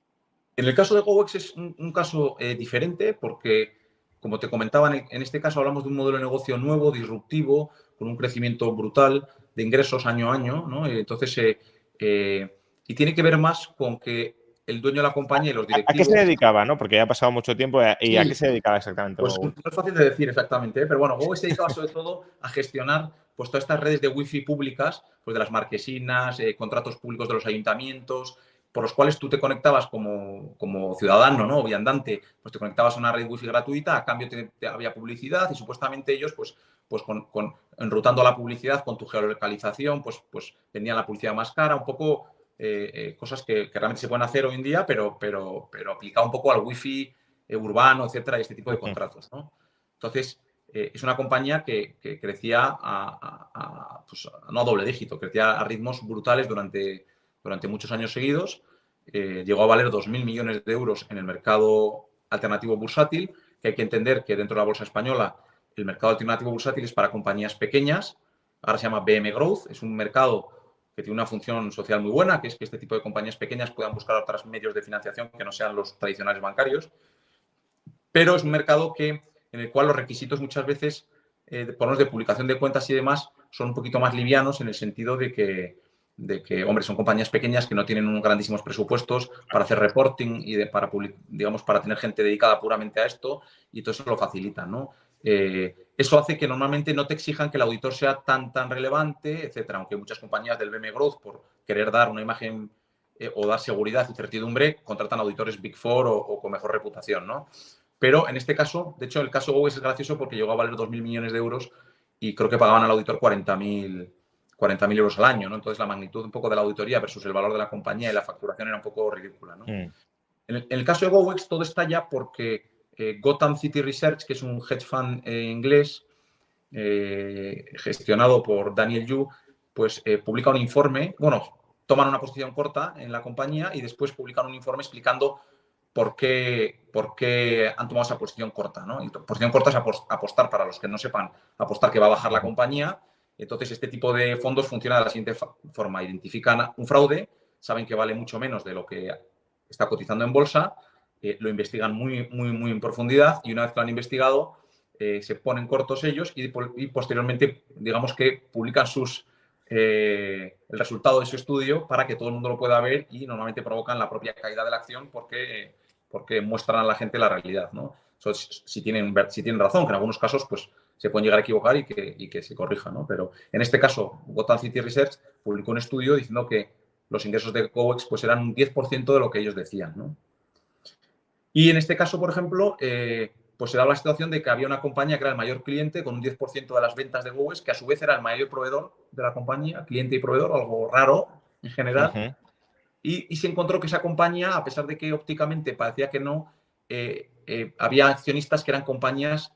En el caso de GoWex es un, caso eh, diferente porque, como te comentaba, en, este caso hablamos de un modelo de negocio nuevo, disruptivo, con un crecimiento brutal de ingresos año a año. ¿no? Entonces, eh, eh, y tiene que ver más con que el dueño de la compañía y los directivos. ¿A qué se dedicaba, no? Porque ya ha pasado mucho tiempo. Eh, ¿Y a qué se dedicaba exactamente? Pues no es fácil de decir exactamente, ¿eh? pero bueno, Google se dedicaba sobre todo a gestionar pues, todas estas redes de wifi públicas, pues de las marquesinas, eh, contratos públicos de los ayuntamientos, por los cuales tú te conectabas como, como ciudadano, ¿no? O viandante, pues te conectabas a una red wifi gratuita, a cambio te, había publicidad y supuestamente ellos, pues, pues con, enrutando la publicidad con tu geolocalización, pues, pues vendían la publicidad más cara, un poco eh, eh, cosas que, realmente se pueden hacer hoy en día, pero, pero, pero aplicado un poco al wifi eh, urbano, etcétera, y este tipo de contratos. ¿no? Entonces, eh, es una compañía que, crecía pues, a, no a doble dígito, crecía a ritmos brutales durante, durante muchos años seguidos. Eh, llegó a valer 2.000 millones de euros en el mercado alternativo bursátil, que hay que entender que dentro de la bolsa española el mercado alternativo bursátil es para compañías pequeñas, ahora se llama BM Growth, es un mercado que tiene una función social muy buena, que es que este tipo de compañías pequeñas puedan buscar otros medios de financiación que no sean los tradicionales bancarios, pero es un mercado que en el cual los requisitos muchas veces, eh, por de publicación de cuentas y demás, son un poquito más livianos en el sentido de que, de que, hombre, son compañías pequeñas que no tienen unos grandísimos presupuestos para hacer reporting y de, para, digamos, para tener gente dedicada puramente a esto y todo eso lo facilita, ¿no? Eh, eso hace que normalmente no te exijan que el auditor sea tan, tan relevante, etcétera, aunque muchas compañías del BM Growth, por querer dar una imagen eh, o dar seguridad y certidumbre, contratan auditores Big Four o, con mejor reputación, ¿no? Pero en este caso, de hecho, el caso GOES es gracioso porque llegó a valer 2.000 millones de euros y creo que pagaban al auditor 40.000 40 euros al año, ¿no? Entonces la magnitud un poco de la auditoría versus el valor de la compañía y la facturación era un poco ridícula, ¿no? Mm. En, el, caso de GoWex todo está ya porque eh, Gotham City Research, que es un hedge fund eh, inglés eh, gestionado por Daniel Yu, pues publica un informe, bueno, toman una posición corta en la compañía y después publican un informe explicando por qué, por qué han tomado esa posición corta. ¿no? Y posición corta es apostar, para los que no sepan, apostar que va a bajar la compañía. Entonces, este tipo de fondos funciona de la siguiente forma. Identifican un fraude, saben que vale mucho menos de lo que está cotizando en bolsa, eh, lo investigan muy, muy, muy en profundidad y una vez que lo han investigado, eh, se ponen cortos ellos y, posteriormente, digamos que publican sus, eh, el resultado de su estudio para que todo el mundo lo pueda ver y normalmente provocan la propia caída de la acción porque porque muestran a la gente la realidad, ¿no? si, tienen, si tienen razón, que en algunos casos pues, se pueden llegar a equivocar y que, que se corrija, ¿no? Pero en este caso, Gotham City Research publicó un estudio diciendo que los ingresos de COEX pues, eran un 10% de lo que ellos decían, ¿no? Y en este caso, por ejemplo, eh, pues se daba la situación de que había una compañía que era el mayor cliente con un 10% de las ventas de GOEX, que a su vez era el mayor proveedor de la compañía, cliente y proveedor, algo raro en general. Y, se encontró que esa compañía, a pesar de que ópticamente parecía que no, eh, eh, había accionistas que eran compañías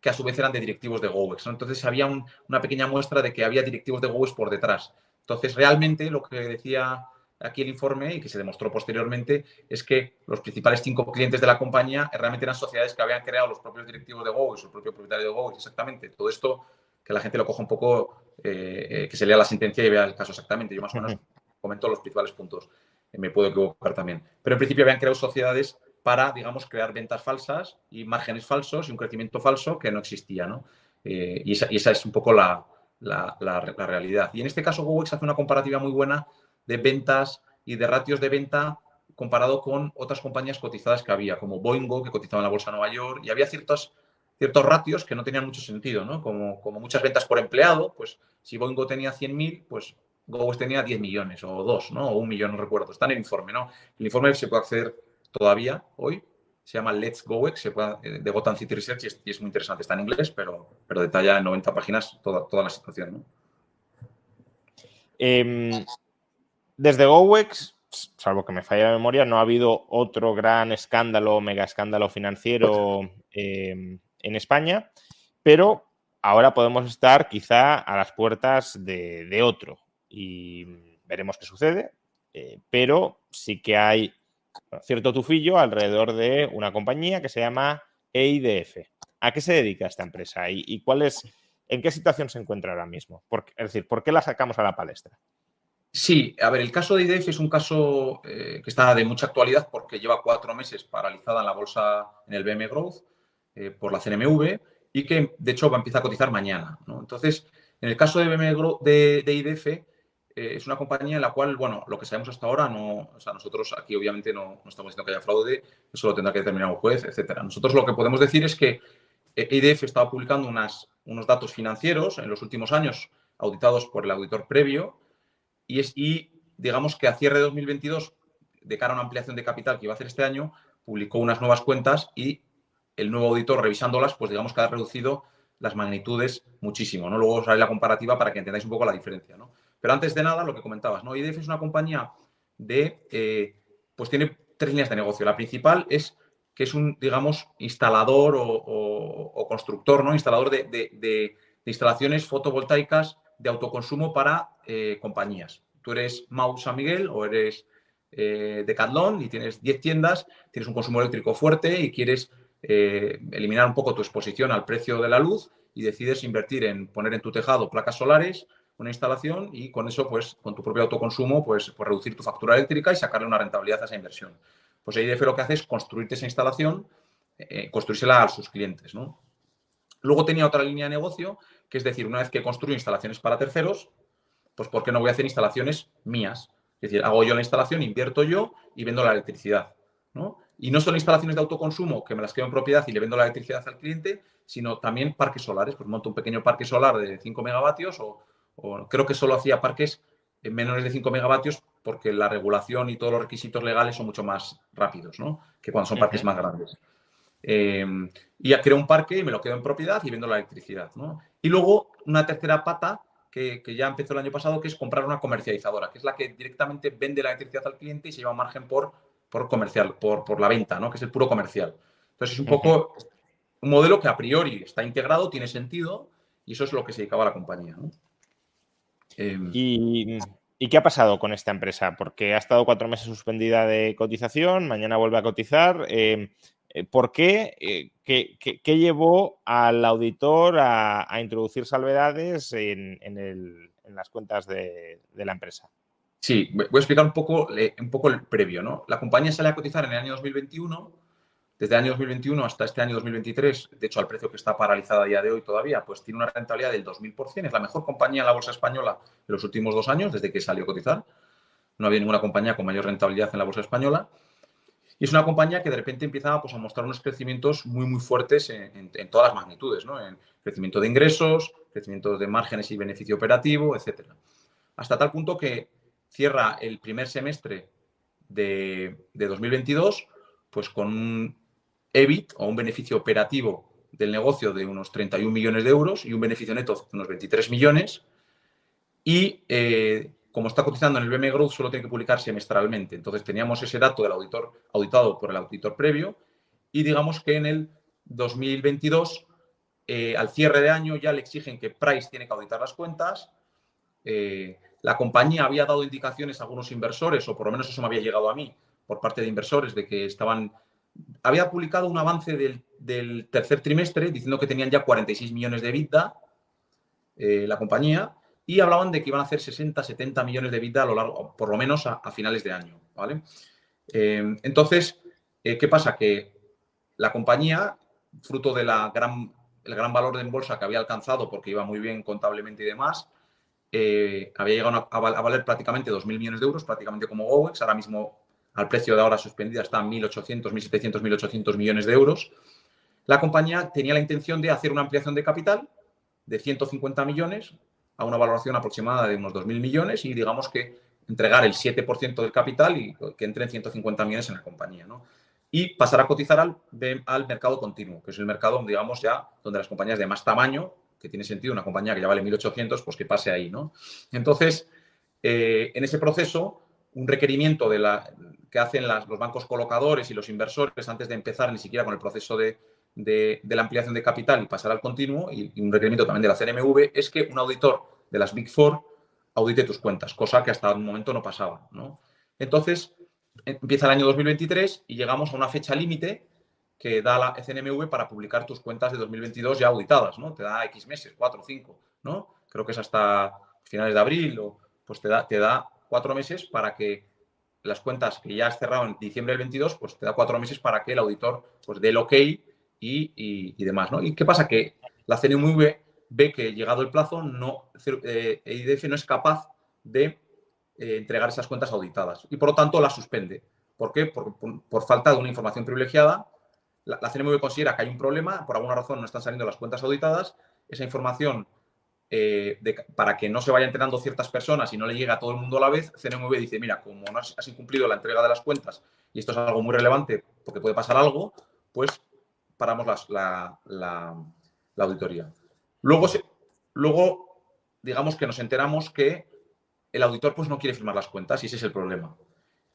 que a su vez eran de directivos de GoWex. Entonces había una pequeña muestra de que había directivos de GoWex por detrás. Entonces realmente lo que decía aquí el informe y que se demostró posteriormente es que los principales cinco clientes de la compañía realmente eran sociedades que habían creado los propios directivos de GoWex, el propio propietario de GoWex, exactamente. Todo esto que la gente lo coja un poco, eh, que se lea la sentencia y vea el caso exactamente. Yo más o menos comento los principales puntos me puedo equivocar también. Pero en principio habían creado sociedades para, digamos, crear ventas falsas y márgenes falsos y un crecimiento falso que no existía, ¿no? Eh, y, esa, es un poco la, realidad. Y en este caso, GoWex hace una comparativa muy buena de ventas y de ratios de venta comparado con otras compañías cotizadas que había, como Boingo, que cotizaba en la Bolsa de Nueva York, y había ciertos, ciertos ratios que no tenían mucho sentido, ¿no? Como, como muchas ventas por empleado, pues si Boingo tenía 100.000, pues GoWex tenía 10 millones o 2, ¿no? O un millón, no recuerdo. Está en el informe, ¿no? El informe se puede acceder todavía hoy. Se llama Let's se puede, eh, de Gotham City Research y es, muy interesante. Está en inglés, pero, pero detalla en 90 páginas toda, toda la situación, ¿no? Em, desde GoWex, salvo que me falle la memoria, no ha habido otro gran escándalo, mega escándalo financiero em, en España, pero ahora podemos estar quizá a las puertas de otro y veremos qué sucede, eh, pero sí que hay cierto tufillo alrededor de una compañía que se llama EIDF. ¿A qué se dedica esta empresa y, cuál es, en qué situación se encuentra ahora mismo? es decir, ¿por qué la sacamos a la palestra? Sí, a ver, el caso de IDF es un caso eh, que está de mucha actualidad porque lleva cuatro meses paralizada en la bolsa en el BM Growth eh, por la CNMV y que de hecho va a empezar a cotizar mañana. Entonces, en el caso de, BM de, de IDF, eh, es una compañía en la cual, bueno, lo que sabemos hasta ahora, no, o sea, nosotros aquí obviamente no, estamos diciendo que haya fraude, eso lo tendrá que determinar un juez, etcétera. Nosotros lo que podemos decir es que EDF estaba publicando unas, unos datos financieros en los últimos años auditados por el auditor previo y, es, y digamos que a cierre de 2022, de cara a una ampliación de capital que iba a hacer este año, publicó unas nuevas cuentas y el nuevo auditor revisándolas, pues digamos que ha reducido las magnitudes muchísimo, ¿no? Luego os haré la comparativa para que entendáis un poco la diferencia, ¿no? Pero antes de nada, lo que comentabas, ¿no? IDF es una compañía de, eh, pues tiene tres líneas de negocio. La principal es que es un, digamos, instalador o, constructor, ¿no? Instalador de, instalaciones fotovoltaicas de autoconsumo para eh, compañías. Tú eres Mau San Miguel o eres eh, Decathlon y tienes 10 tiendas, tienes un consumo eléctrico fuerte y quieres eh, eliminar un poco tu exposición al precio de la luz y decides invertir en poner en tu tejado placas solares, una instalación y con eso, pues, con tu propio autoconsumo, pues, pues reducir tu factura eléctrica y sacarle una rentabilidad a esa inversión. Pues IDF lo que hace es construirte esa instalación, eh, construírsela a sus clientes, ¿no? Luego tenía otra línea de negocio, que es decir, una vez que construyo instalaciones para terceros, pues ¿por qué no voy a hacer instalaciones mías? Es decir, hago yo la instalación, invierto yo y vendo la electricidad. ¿no? Y no son instalaciones de autoconsumo que me las quedo en propiedad y le vendo la electricidad al cliente, sino también parques solares. Pues monto un pequeño parque solar de 5 megavatios o, creo que solo hacía parques menores de 5 megavatios porque la regulación y todos los requisitos legales son mucho más rápidos ¿no? que cuando son parques más grandes. Eh, y ya creo un parque y me lo quedo en propiedad y vendo la electricidad. ¿no? Y luego una tercera pata que, ya empezó el año pasado, que es comprar una comercializadora, que es la que directamente vende la electricidad al cliente y se lleva margen por, por comercial, por, por la venta, ¿no? que es el puro comercial. Entonces es un poco un modelo que a priori está integrado, tiene sentido y eso es lo que se dedicaba a la compañía. Em, ¿Y, ¿Y, qué ha pasado con esta empresa? Porque ha estado cuatro meses suspendida de cotización, mañana vuelve a cotizar. Em, eh, ¿Por qué? Eh, ¿Qué, llevó al auditor a, introducir salvedades en, las cuentas de, la empresa? Sí, voy a explicar un poco, un poco el previo. ¿no? La compañía sale a cotizar en el año 2021. Desde el año 2021 hasta este año 2023, de hecho, al precio que está paralizado a día de hoy todavía, pues tiene una rentabilidad del 2000%. Es la mejor compañía en la bolsa española en los últimos dos años, desde que salió a cotizar. No había ninguna compañía con mayor rentabilidad en la bolsa española. Y es una compañía que de repente empieza pues, a mostrar unos crecimientos muy, muy fuertes en, todas las magnitudes, ¿no? En crecimiento de ingresos, crecimiento de márgenes y beneficio operativo, etc. Hasta tal punto que cierra el primer semestre de, 2022 pues con un EBIT o un beneficio operativo del negocio de unos 31 millones de euros y un beneficio neto de unos 23 millones. Y eh, como está cotizando en el BM Growth, solo tiene que publicar semestralmente. Entonces teníamos ese dato del auditor auditado por el auditor previo y digamos que en el 2022, eh, al cierre de año, ya le exigen que Price tiene que auditar las cuentas. Eh, la compañía había dado indicaciones a algunos inversores, o por lo menos eso me había llegado a mí, por parte de inversores, de que estaban... Había publicado un avance del, tercer trimestre diciendo que tenían ya 46 millones de EBITDA eh, la compañía y hablaban de que iban a hacer 60, 70 millones de vida a lo largo, por lo menos a, finales de año. ¿vale? Eh, entonces, eh, ¿qué pasa? Que la compañía, fruto del gran, el gran valor de en bolsa que había alcanzado porque iba muy bien contablemente y demás, había llegado a, valer prácticamente 2.000 millones de euros, prácticamente como GoEx. Ahora mismo, al precio de ahora suspendida, está en 1.800, 1.700, 1.800 millones de euros. La compañía tenía la intención de hacer una ampliación de capital de 150 millones a una valoración aproximada de unos 2.000 millones y digamos que entregar el 7% del capital y que entren 150 millones en la compañía. ¿no? Y pasar a cotizar al, al mercado continuo, que es el mercado, digamos, ya donde las compañías de más tamaño, que tiene sentido, una compañía que ya vale 1.800, pues que pase ahí. ¿no? Entonces, eh, en ese proceso, un requerimiento de la, que hacen los bancos colocadores y los inversores antes de empezar ni siquiera con el proceso de, de, la ampliación de capital y pasar al continuo, y, un requerimiento también de la CNMV, es que un auditor de las Big Four audite tus cuentas, cosa que hasta un momento no pasaba. ¿no? Entonces, empieza el año 2023 y llegamos a una fecha límite que da la CNMV para publicar tus cuentas de 2022 ya auditadas, ¿no? Te da X meses, cuatro o cinco, ¿no? Creo que es hasta finales de abril o pues te da, te da cuatro meses para que las cuentas que ya has cerrado en diciembre del 22, pues te da cuatro meses para que el auditor pues dé el ok y, demás. ¿no? ¿Y qué pasa? Que la CNMV ve que llegado el plazo, no, eh, IDF no es capaz de eh, entregar esas cuentas auditadas y por lo tanto la suspende. ¿Por qué? Por, por, falta de una información privilegiada. La, la, CNMV considera que hay un problema, por alguna razón no están saliendo las cuentas auditadas. Esa información, eh, para que no se vayan enterando ciertas personas y no le llegue a todo el mundo a la vez, CNMV dice, mira, como no has, incumplido la entrega de las cuentas y esto es algo muy relevante porque puede pasar algo, pues paramos la, auditoría. Luego, luego, digamos que nos enteramos que el auditor pues, no quiere firmar las cuentas y ese es el problema.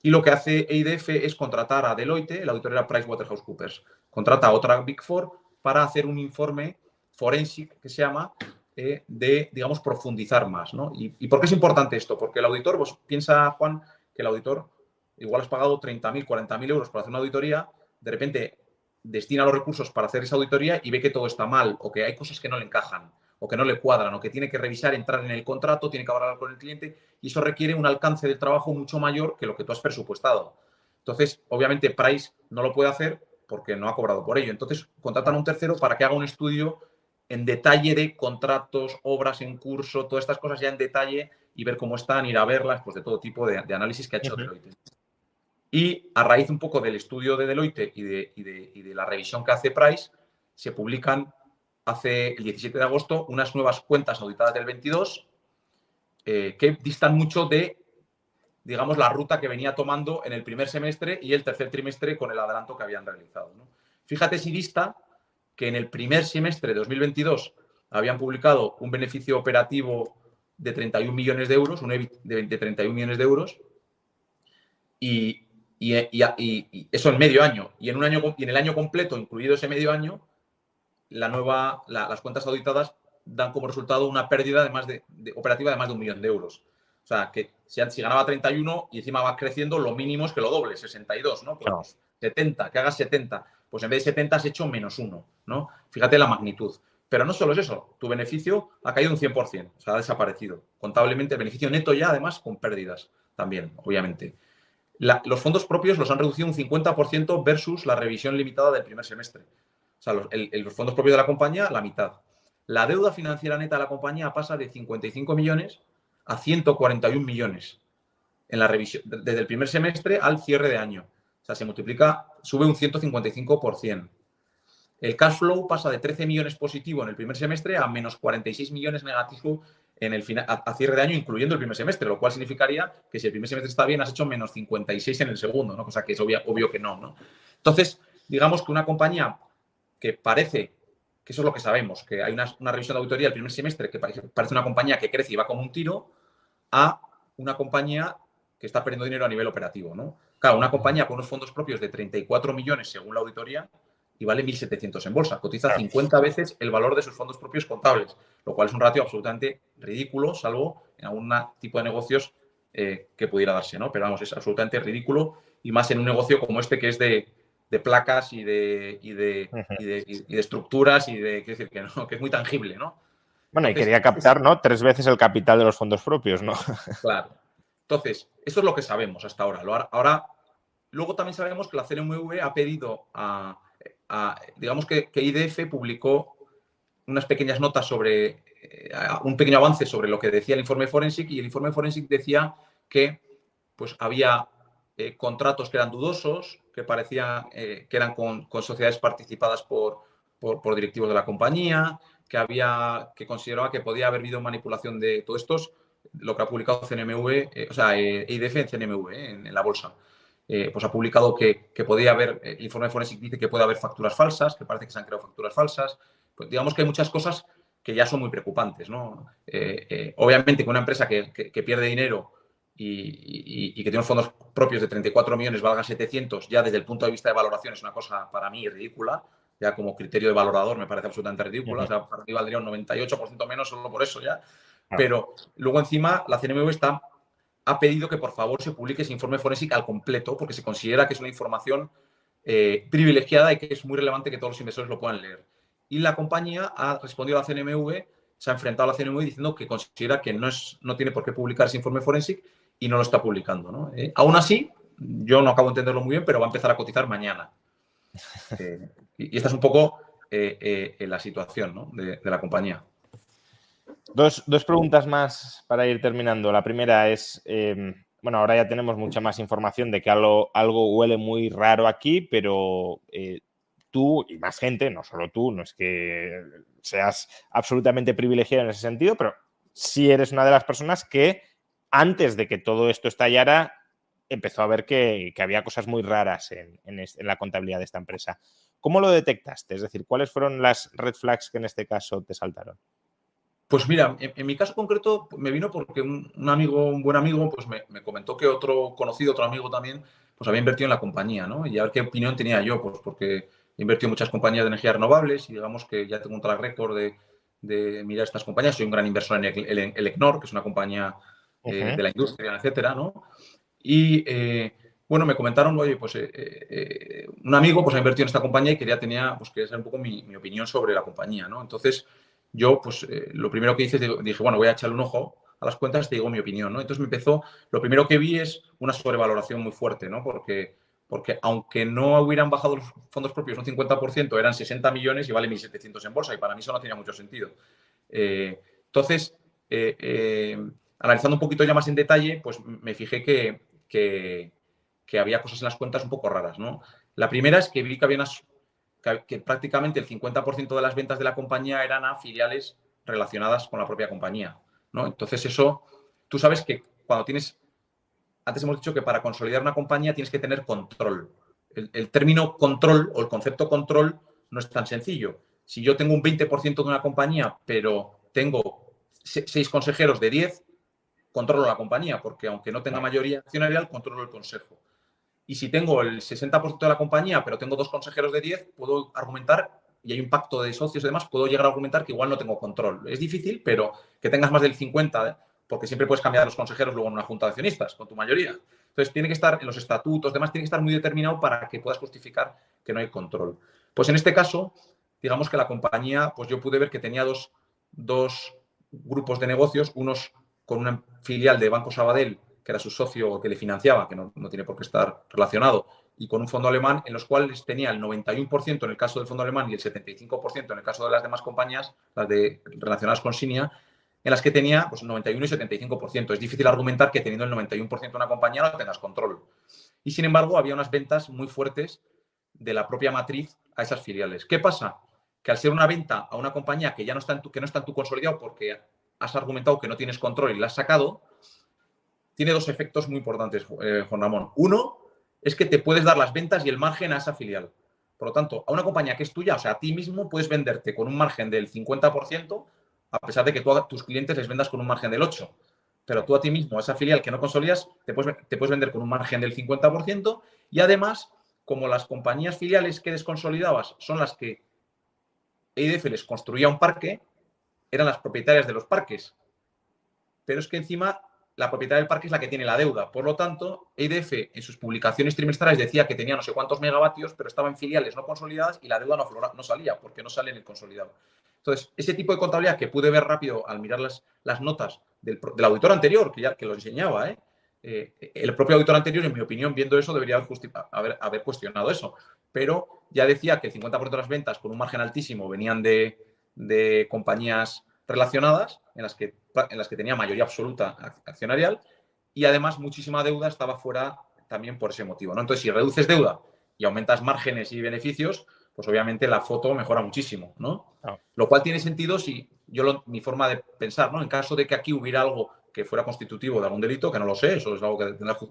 y lo que hace EIDF es contratar a Deloitte, la auditoría PricewaterhouseCoopers, contrata a otra Big Four para hacer un informe forensic que se llama eh, de, digamos, profundizar más. ¿no? ¿Y, por qué es importante esto? Porque el auditor, pues piensa, Juan, que el auditor igual has pagado 30.000, 40.000 euros para hacer una auditoría, de repente destina los recursos para hacer esa auditoría y ve que todo está mal o que hay cosas que no le encajan o que no le cuadran o que tiene que revisar, entrar en el contrato, tiene que hablar con el cliente y eso requiere un alcance de trabajo mucho mayor que lo que tú has presupuestado. Entonces, obviamente, Price no lo puede hacer porque no ha cobrado por ello. Entonces, contratan a un tercero para que haga un estudio en detalle de contratos, obras en curso, todas estas cosas ya en detalle y ver cómo están, ir a verlas, pues de todo tipo de, análisis que ha hecho Deloitte. Y a raíz un poco del estudio de Deloitte y de, y de la revisión que hace Price, se publican hace el 17 de agosto unas nuevas cuentas auditadas del 22 eh, que distan mucho de, digamos, la ruta que venía tomando en el primer semestre y el tercer trimestre con el adelanto que habían realizado. Fíjate si dista que en el primer semestre de 2022 habían publicado un beneficio operativo de 31 millones de euros, un EBIT de, 31 millones de euros, y, eso en medio año. Y en, un año, y en el año completo, incluido ese medio año, la nueva, las cuentas auditadas dan como resultado una pérdida de más de, operativa de más de un millón de euros. O sea, que si, si, ganaba 31 y encima va creciendo, lo mínimo es que lo doble, 62, ¿no? Pues 70, que hagas 70. Pues en vez de 70 has hecho menos uno, ¿no? Fíjate la magnitud. Pero no solo es eso, tu beneficio ha caído un 100%, o sea, ha desaparecido. Contablemente, beneficio neto ya, además, con pérdidas también, obviamente. los fondos propios los han reducido un 50% versus la revisión limitada del primer semestre sea, los, fondos propios de la compañía, la mitad. La deuda financiera neta de la compañía pasa de 55 millones a 141 millones en la revisión, desde el primer semestre al cierre de año. O sea, se multiplica, sube un 155%. El cash flow pasa de 13 millones positivo en el primer semestre a menos 46 millones negativo en el final, a, cierre de año, incluyendo el primer semestre, lo cual significaría que si el primer semestre está bien, has hecho menos 56 en el segundo. Cosa que es obvio, obvio que no, ¿no? Entonces, digamos que una compañía que parece, que eso es lo que sabemos, que hay una, revisión de auditoría el primer semestre que parece, una compañía que crece y va como un tiro, a una compañía que está perdiendo dinero a nivel operativo, ¿no? Claro, una compañía con unos fondos propios de 34 millones según la auditoría y vale 1.700 en bolsa. Cotiza 50 veces el valor de sus fondos propios contables, lo cual es un ratio absolutamente ridículo, salvo en algún tipo de negocios eh, que pudiera darse, ¿no? Pero vamos, es absolutamente ridículo y más en un negocio como este que es de, de placas y de, y de, y de, estructuras y de, decir, que, no, que es muy tangible, ¿no? Bueno, y quería captar, ¿no? Tres veces el capital de los fondos propios, ¿no? Claro. Entonces, esto es lo que sabemos hasta ahora. Ahora, luego también sabemos que la CNMV ha pedido a, digamos que, que, IDF publicó unas pequeñas notas sobre, eh, un pequeño avance sobre lo que decía el informe Forensic y el informe Forensic decía que pues había eh, contratos que eran dudosos, que parecía eh, que eran con, sociedades participadas por, por, directivos de la compañía, que había que consideraba que podía haber habido manipulación de todos estos, lo que ha publicado CNMV, o sea, IDF en CNMV, en, la bolsa. Pues ha publicado que, que podía haber, el informe Forensic dice que puede haber facturas falsas, que parece que se han creado facturas falsas. Pues digamos que hay muchas cosas que ya son muy preocupantes. ¿no? obviamente que una empresa que, que pierde dinero y, que tiene unos fondos propios de 34 millones valgan 700, ya desde el punto de vista de valoración es una cosa para mí ridícula, ya como criterio de valorador me parece absolutamente ridícula, o sea, para mí valdría un 98% menos solo por eso ya. Pero luego encima la CNMV está, ha pedido que por favor se publique ese informe forensic al completo, porque se considera que es una información eh, privilegiada y que es muy relevante que todos los inversores lo puedan leer. Y la compañía ha respondido a la CNMV, se ha enfrentado a la CNMV diciendo que considera que no, es, no tiene por qué publicar ese informe forensic y no lo está publicando. ¿no? Eh, aún así, yo no acabo de entenderlo muy bien, pero va a empezar a cotizar mañana. Eh, y, esta es un poco la situación de, la compañía. Dos, preguntas más para ir terminando. La primera es, em, bueno, ahora ya tenemos mucha más información de que algo, algo huele muy raro aquí, pero tú y más gente, no solo tú, no es que seas absolutamente privilegiado en ese sentido, pero sí eres una de las personas que antes de que todo esto estallara, empezó a ver que, había cosas muy raras en, la contabilidad de esta empresa. ¿Cómo lo detectaste? Es decir, ¿cuáles fueron las red flags que en este caso te saltaron? Pues mira, en, mi caso concreto me vino porque un, amigo, un buen amigo, pues me, comentó que otro conocido, otro amigo también, pues había invertido en la compañía, ¿no? Y a ver qué opinión tenía yo, pues porque he invertido en muchas compañías de energías renovables y digamos que ya tengo un track record de, mirar estas compañías. Soy un gran inversor en el, el, ECNOR, que es una compañía eh, de la industria, etcétera, ¿no? Y eh, bueno, me comentaron, oye, pues eh, un amigo pues ha invertido en esta compañía y quería, tenía, pues quería saber un poco mi, mi opinión sobre la compañía, ¿no? Entonces, yo, pues, eh, lo primero que hice, dije, bueno, voy a echarle un ojo a las cuentas, te digo mi opinión, ¿no? Entonces me empezó, lo primero que vi es una sobrevaloración muy fuerte, ¿no? Porque, porque aunque no hubieran bajado los fondos propios un 50%, eran 60 millones y vale 1.700 en bolsa, y para mí eso no tenía mucho sentido. Eh, entonces, eh, analizando un poquito ya más en detalle, pues me fijé que, que, había cosas en las cuentas un poco raras, ¿no? La primera es que vi que había unas que, prácticamente el 50% de las ventas de la compañía eran a filiales relacionadas con la propia compañía. ¿no? Entonces eso, tú sabes que cuando tienes, antes hemos dicho que para consolidar una compañía tienes que tener control. El, término control o el concepto control no es tan sencillo. Si yo tengo un 20% de una compañía, pero tengo seis consejeros de 10, controlo la compañía, porque aunque no tenga mayoría accionarial, controlo el consejo. Y si tengo el 60% de la compañía, pero tengo dos consejeros de 10, puedo argumentar, y hay un pacto de socios y demás, puedo llegar a argumentar que igual no tengo control. Es difícil, pero que tengas más del 50%, porque siempre puedes cambiar los consejeros luego en una junta de accionistas, con tu mayoría. Entonces, tiene que estar en los estatutos, demás, tiene que estar muy determinado para que puedas justificar que no hay control. Pues en este caso, digamos que la compañía, pues yo pude ver que tenía dos, dos grupos de negocios, unos con una filial de Banco Sabadell que era su socio que le financiaba, que no, tiene por qué estar relacionado, y con un fondo alemán en los cuales tenía el 91% en el caso del fondo alemán y el 75% en el caso de las demás compañías, las de, relacionadas con Sinia, en las que tenía pues, 91 y 75%. Es difícil argumentar que teniendo el 91% de una compañía no tengas control. Y sin embargo, había unas ventas muy fuertes de la propia matriz a esas filiales. ¿Qué pasa? Que al ser una venta a una compañía que ya no está en tu, que no está en tu consolidado porque has argumentado que no tienes control y la has sacado, tiene dos efectos muy importantes, eh, Juan Ramón. Uno es que te puedes dar las ventas y el margen a esa filial. Por lo tanto, a una compañía que es tuya, o sea, a ti mismo puedes venderte con un margen del 50%, a pesar de que tú a tus clientes les vendas con un margen del 8%. Pero tú a ti mismo, a esa filial que no consolidas, te puedes, te puedes vender con un margen del 50%. Y además, como las compañías filiales que desconsolidabas son las que EIDF les construía un parque, eran las propietarias de los parques. Pero es que encima la propietaria del parque es la que tiene la deuda. Por lo tanto, EDF en sus publicaciones trimestrales decía que tenía no sé cuántos megavatios, pero estaba en filiales no consolidadas y la deuda no, no salía porque no sale en el consolidado. Entonces, ese tipo de contabilidad que pude ver rápido al mirar las, las notas del, auditor anterior, que ya que lo enseñaba, ¿eh? Eh, el propio auditor anterior, en mi opinión, viendo eso, debería haber, haber, cuestionado eso. Pero ya decía que el 50% de las ventas con un margen altísimo venían de, de compañías relacionadas en las que en las que tenía mayoría absoluta accionarial y además muchísima deuda estaba fuera también por ese motivo. ¿no? Entonces, si reduces deuda y aumentas márgenes y beneficios, pues obviamente la foto mejora muchísimo, ¿no? Lo cual tiene sentido si yo mi forma de pensar, ¿no? En caso de que aquí hubiera algo que fuera constitutivo de algún delito, que no lo sé, eso es algo que tendrá que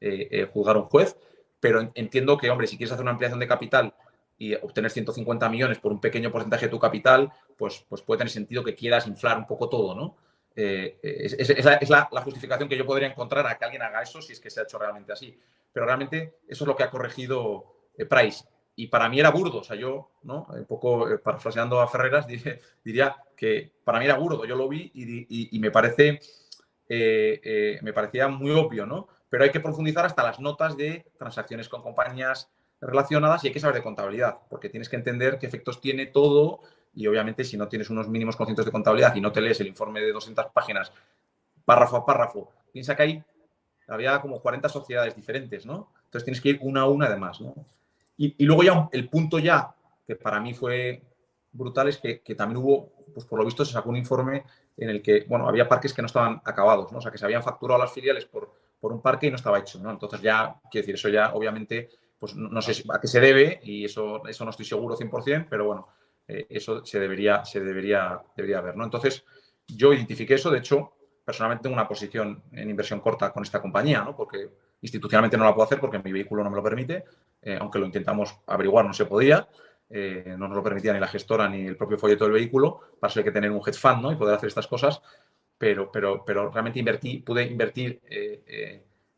eh, eh, juzgar un juez, pero entiendo que, hombre, si quieres hacer una ampliación de capital y obtener 150 millones por un pequeño porcentaje de tu capital, pues, pues puede tener sentido que quieras inflar un poco todo, ¿no? Eh, es, la, justificación que yo podría encontrar a que alguien haga eso si es que se ha hecho realmente así. Pero realmente eso es lo que ha corregido eh, Price. Y para mí era burdo. O sea, yo, ¿no? Un poco eh, parafraseando a Ferreras, diría que para mí era burdo. Yo lo vi y, me parece, me parecía muy obvio, ¿no? Pero hay que profundizar hasta las notas de transacciones con compañías relacionadas y hay que saber de contabilidad, porque tienes que entender qué efectos tiene todo y obviamente si no tienes unos mínimos conceptos de contabilidad y no te lees el informe de 200 páginas, párrafo a párrafo, piensa que hay, había como 40 sociedades diferentes, ¿no? Entonces tienes que ir una a una además, ¿no? Y, luego ya el punto ya, que para mí fue brutal, es que, también hubo, pues por lo visto se sacó un informe en el que, bueno, había parques que no estaban acabados, ¿no? O sea, que se habían facturado las filiales por, por un parque y no estaba hecho, ¿no? Entonces ya, quiero decir, eso ya obviamente, pues no, sé a qué se debe y eso, eso no estoy seguro 100%, pero bueno, eh, eso se debería, se debería, debería. ¿no? Entonces, yo identifiqué eso, de hecho, personalmente tengo una posición en inversión corta con esta compañía, ¿no? porque institucionalmente no la puedo hacer porque mi vehículo no me lo permite, eh, aunque lo intentamos averiguar, no se podía. eh, no nos lo permitía ni la gestora ni el propio folleto del vehículo, para eso hay que tener un hedge fund ¿no? y poder hacer estas cosas, pero, pero, pero realmente invertí, pude invertir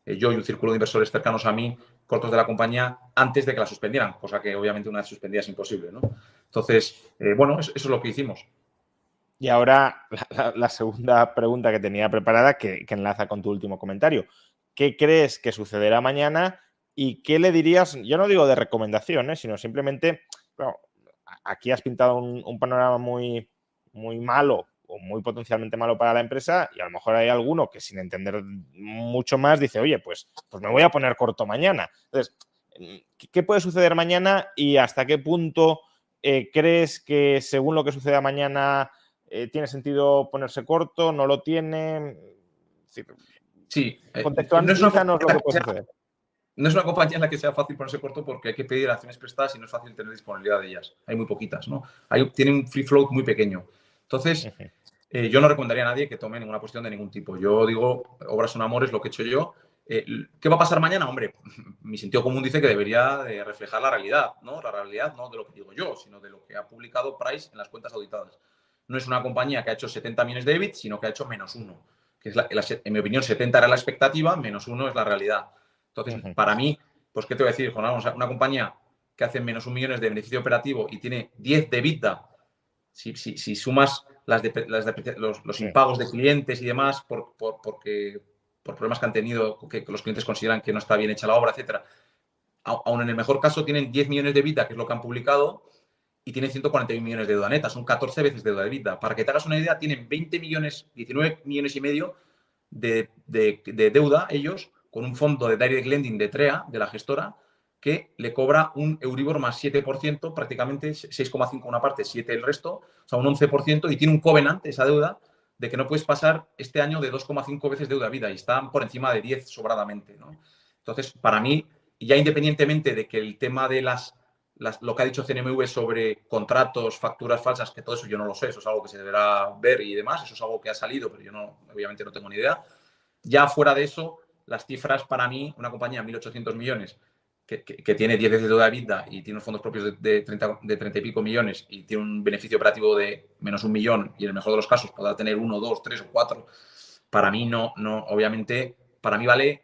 yo y un círculo de inversores cercanos a mí, cortos de la compañía, antes de que la suspendieran, cosa que obviamente una vez suspendida es imposible. ¿no? Entonces, bueno, eso, es lo que hicimos. Y ahora la, segunda pregunta que tenía preparada, que, enlaza con tu último comentario. ¿Qué crees que sucederá mañana y qué le dirías, yo no digo de recomendaciones, sino simplemente aquí has pintado un, panorama muy, muy malo o muy potencialmente malo para la empresa y a lo mejor hay alguno que sin entender mucho más dice, oye, pues, pues me voy a poner corto mañana. Entonces, ¿qué puede suceder mañana y hasta qué punto eh, crees que según lo que suceda mañana eh, tiene sentido ponerse corto, no lo tiene? Sí, eh, contextualízanos no lo que puede suceder no es una compañía en la que sea fácil ponerse corto porque hay que pedir acciones prestadas y no es fácil tener disponibilidad de ellas. Hay muy poquitas, ¿no? Hay, tiene un free float muy pequeño. Entonces, eh, yo no recomendaría a nadie que tome ninguna posición de ningún tipo. Yo digo, obras son amores, lo que he hecho yo. Eh, ¿Qué va a pasar mañana? Hombre, mi sentido común dice que debería de reflejar la realidad, ¿no? La realidad no de lo que digo yo, sino de lo que ha publicado Price en las cuentas auditadas. No es una compañía que ha hecho 70 millones de EBIT, sino que ha hecho menos uno. Que es en mi opinión, 70 era la expectativa, menos uno es la realidad. Entonces, para mí, pues, ¿qué te voy a decir, Una compañía que hace menos un millón de beneficio operativo y tiene 10 de vida, si, sumas las los, impagos de clientes y demás, por, porque, por problemas que han tenido, que, los clientes consideran que no está bien hecha la obra, etcétera, aún en el mejor caso tienen 10 millones de vida, que es lo que han publicado, y tienen 141 millones de deuda neta, son 14 veces deuda de vida. Para que te hagas una idea, tienen 20 millones, 19 millones y medio de, de deuda ellos con un fondo de direct lending de TREA, de la gestora, que le cobra un Euribor más 7%, prácticamente 6,5 una parte, 7 el resto, o sea, un 11%, y tiene un covenant, esa deuda, de que no puedes pasar este año de 2,5 veces deuda vida, y están por encima de 10 sobradamente. ¿no? Entonces, para mí, ya independientemente de que el tema de las, lo que ha dicho CNMV sobre contratos, facturas falsas, que todo eso yo no lo sé, eso es algo que se deberá ver y demás, eso es algo que ha salido, pero yo no, obviamente no tengo ni idea. Ya fuera de eso, las cifras para mí, una compañía de 1.800 millones que, tiene 10 veces de deuda vida y tiene unos fondos propios de, 30, de 30 y pico millones y tiene un beneficio operativo de menos un millón y en el mejor de los casos podrá tener uno, dos, tres o cuatro, para mí no, no, obviamente, para mí vale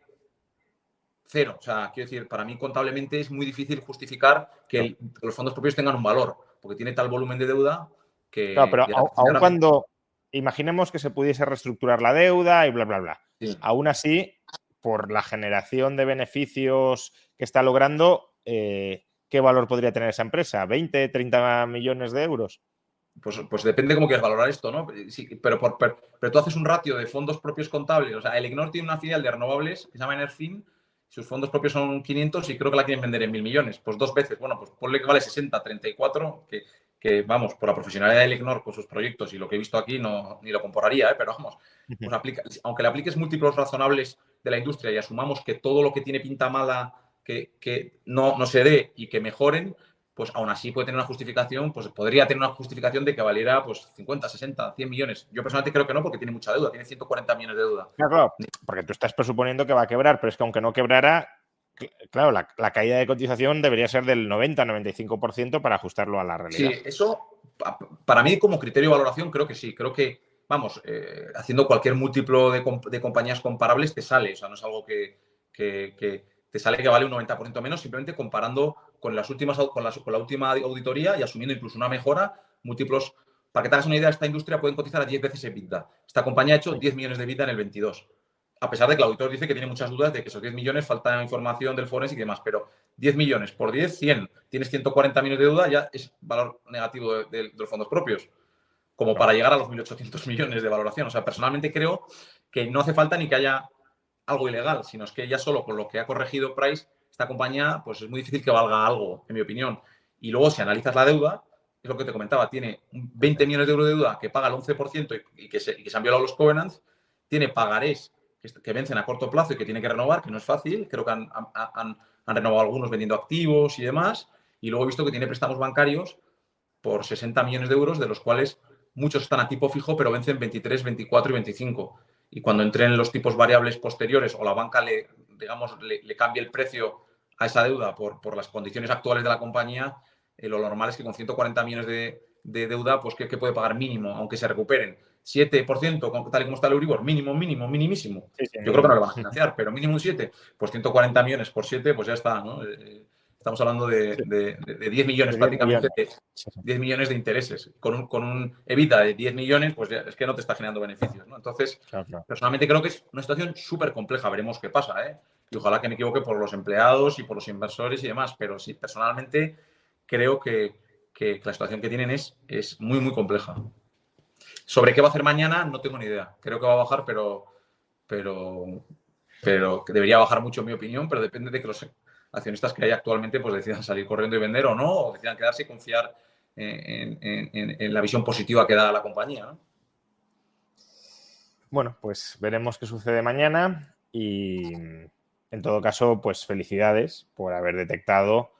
cero. O sea, quiero decir, para mí contablemente es muy difícil justificar que, los fondos propios tengan un valor, porque tiene tal volumen de deuda que... Claro, pero aún cuando imaginemos que se pudiese reestructurar la deuda y bla, bla, bla. Aún así, por la generación de beneficios que está logrando, eh, ¿qué valor podría tener esa empresa? ¿20, 30 millones de euros? Pues, pues depende cómo quieras valorar esto, ¿no? Sí, pero, pero, tú haces un ratio de fondos propios contables. O sea, el Ignor tiene una filial de renovables que se llama Enerfin. Sus fondos propios son 500 y creo que la quieren vender en mil millones. Pues dos veces. Bueno, pues ponle que vale 60, 34, que, que vamos, por la profesionalidad del Ignor con sus proyectos y lo que he visto aquí, no, ni lo compararía, ¿eh? pero vamos, pues aplica, aunque le apliques múltiplos razonables de la industria y asumamos que todo lo que tiene pinta mala que, no, no se dé y que mejoren, pues aún así puede tener una justificación, pues podría tener una justificación de que valiera pues 50, 60, 100 millones. Yo personalmente creo que no, porque tiene mucha deuda, tiene 140 millones de deuda. Claro, porque tú estás presuponiendo que va a quebrar, pero es que aunque no quebrara, claro, la, caída de cotización debería ser del 90-95% para ajustarlo a la realidad. Sí, eso para mí como criterio de valoración creo que sí, creo que vamos, eh, haciendo cualquier múltiplo de, compañías comparables te sale, o sea, no es algo que, te sale que vale un 90% menos, simplemente comparando con las últimas con, la última auditoría y asumiendo incluso una mejora, múltiplos. Para que te hagas una idea, esta industria pueden cotizar a 10 veces EBITDA. Esta compañía ha hecho 10 millones de EBITDA en el 22. A pesar de que el auditor dice que tiene muchas dudas de que esos 10 millones falta información del Forex y demás, pero 10 millones por 10, 100, tienes 140 millones de deuda, ya es valor negativo de los fondos propios como para llegar a los 1.800 millones de valoración. O sea, personalmente creo que no hace falta ni que haya algo ilegal, sino es que ya solo con lo que ha corregido Price, esta compañía, pues es muy difícil que valga algo, en mi opinión. Y luego, si analizas la deuda, es lo que te comentaba, tiene 20 millones de euros de deuda que paga el 11% y, que se, han violado los covenants, tiene pagarés que, vencen a corto plazo y que tiene que renovar, que no es fácil, creo que han, han renovado algunos vendiendo activos y demás, y luego he visto que tiene préstamos bancarios por 60 millones de euros, de los cuales muchos están a tipo fijo, pero vencen 23, 24 y 25. Y cuando entren los tipos variables posteriores o la banca le, digamos, le, cambie el precio a esa deuda por, por, las condiciones actuales de la compañía, eh, lo normal es que con 140 millones de, deuda, pues que, puede pagar mínimo, aunque se recuperen. 7%, tal y como está el Euribor, mínimo, mínimo, minimísimo. Yo creo que no le van a financiar, pero mínimo un 7, pues 140 millones por 7, pues ya está, ¿no? Eh, estamos hablando de, 10 millones prácticamente, 10 millones de intereses. Con un, con un evita de 10 millones, pues ya, es que no te está generando beneficios, ¿no? Entonces, personalmente creo que es una situación súper compleja, veremos qué pasa, ¿eh? Y ojalá que me equivoque por los empleados y por los inversores y demás, pero sí, personalmente creo que, la situación que tienen es, es muy, muy compleja. Sobre qué va a hacer mañana, no tengo ni idea. Creo que va a bajar, pero, pero, pero debería bajar mucho, en mi opinión, pero depende de que los accionistas que hay actualmente pues decidan salir corriendo y vender o no, o decidan quedarse y confiar en, la visión positiva que da la compañía. Bueno, pues veremos qué sucede mañana y en todo caso, pues felicidades por haber detectado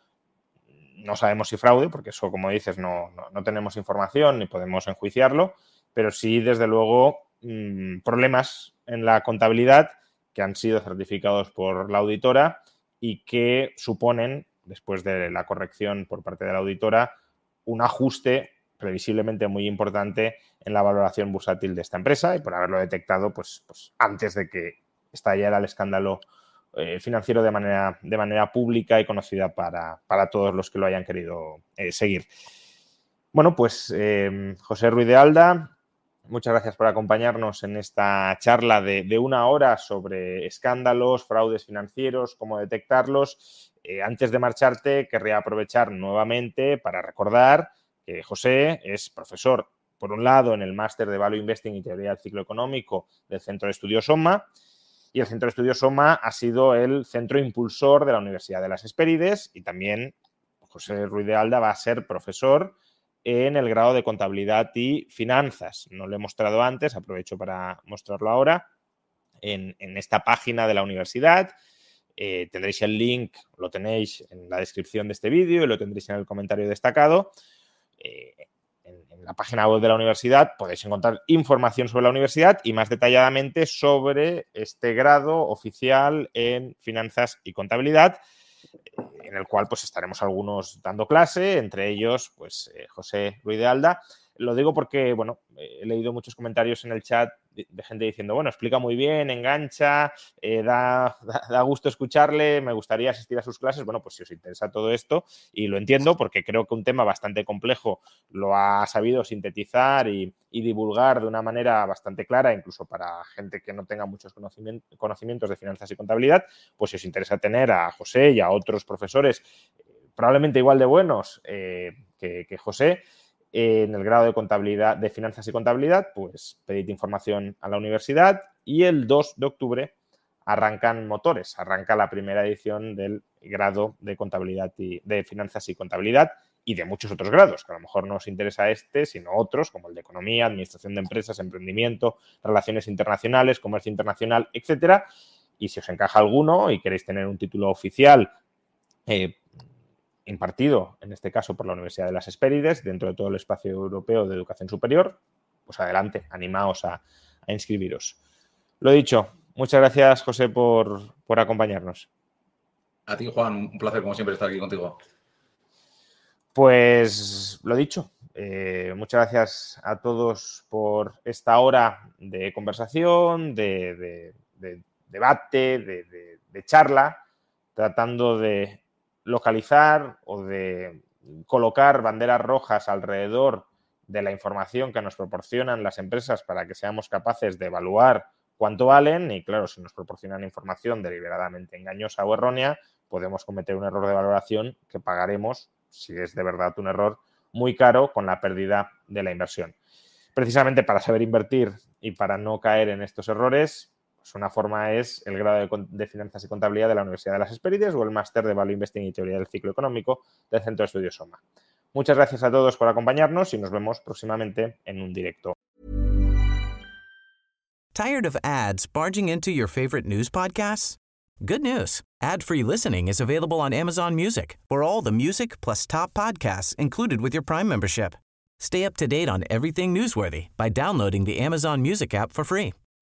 no sabemos si fraude, porque eso, como dices, no, tenemos información ni podemos enjuiciarlo, pero sí, desde luego, mm, problemas en la contabilidad que han sido certificados por la auditora y que suponen, después de la corrección por parte de la auditora, un ajuste previsiblemente muy importante en la valoración bursátil de esta empresa y por haberlo detectado pues, pues antes de que estallara el escándalo eh, financiero de manera, de manera pública y conocida para, todos los que lo hayan querido eh, seguir. Bueno, pues eh, José Ruiz de Alda, muchas gracias por acompañarnos en esta charla de, una hora sobre escándalos, fraudes financieros, cómo detectarlos. antes de marcharte, querría aprovechar nuevamente para recordar que José es profesor, por un lado, en el máster de Value Investing y Teoría del Ciclo Económico del Centro de Estudios SOMA y el Centro de Estudios SOMA ha sido el centro impulsor de la Universidad de las Hespérides y también José Ruiz de Alda va a ser profesor en el grado de contabilidad y finanzas. No lo he mostrado antes, aprovecho para mostrarlo ahora. En, esta página de la universidad eh, tendréis el link, lo tenéis en la descripción de este vídeo y lo tendréis en el comentario destacado. Eh, en, la página web de la universidad podéis encontrar información sobre la universidad y más detalladamente sobre este grado oficial en finanzas y contabilidad, en el cual pues estaremos algunos dando clase, entre ellos pues eh, José Ruiz de Alda. Lo digo porque, bueno, he leído muchos comentarios en el chat de gente diciendo, bueno, explica muy bien, engancha, eh, da, da, gusto escucharle, me gustaría asistir a sus clases. Bueno, pues si os interesa todo esto, y lo entiendo porque creo que un tema bastante complejo lo ha sabido sintetizar y, divulgar de una manera bastante clara, incluso para gente que no tenga muchos conocimientos de finanzas y contabilidad, pues si os interesa tener a José y a otros profesores eh, probablemente igual de buenos eh, que José, en el grado de contabilidad, de finanzas y contabilidad, pues pedid información a la universidad y el 2 de octubre arrancan motores, arranca la primera edición del grado de contabilidad y de finanzas y contabilidad y de muchos otros grados, que a lo mejor no os interesa este, sino otros, como el de economía, administración de empresas, emprendimiento, relaciones internacionales, comercio internacional, etcétera. Y si os encaja alguno y queréis tener un título oficial eh, impartido, en este caso por la Universidad de las Hespérides, dentro de todo el espacio europeo de educación superior, pues adelante, animaos a, inscribiros. Lo dicho, muchas gracias José por, acompañarnos. A ti, Juan, un placer como siempre estar aquí contigo. Pues lo dicho, eh, muchas gracias a todos por esta hora de conversación, de debate, de charla, tratando de localizar o de colocar banderas rojas alrededor de la información que nos proporcionan las empresas para que seamos capaces de evaluar cuánto valen y claro, si nos proporcionan información deliberadamente engañosa o errónea, podemos cometer un error de valoración que pagaremos, si es de verdad un error, muy caro con la pérdida de la inversión. Precisamente para saber invertir y para no caer en estos errores, una forma es el grado de, Finanzas y Contabilidad de la Universidad de las Hespérides o el máster de Value Investing y Teoría del Ciclo Económico del Centro de Estudios SOMA. Muchas gracias a todos por acompañarnos y nos vemos próximamente en un directo. Tired of ads barging into your favorite news podcasts? Good news. Ad-free listening is available on Amazon Music. For all the music plus top podcasts included with your Prime membership. Stay up to date on everything newsworthy by downloading the Amazon Music app for free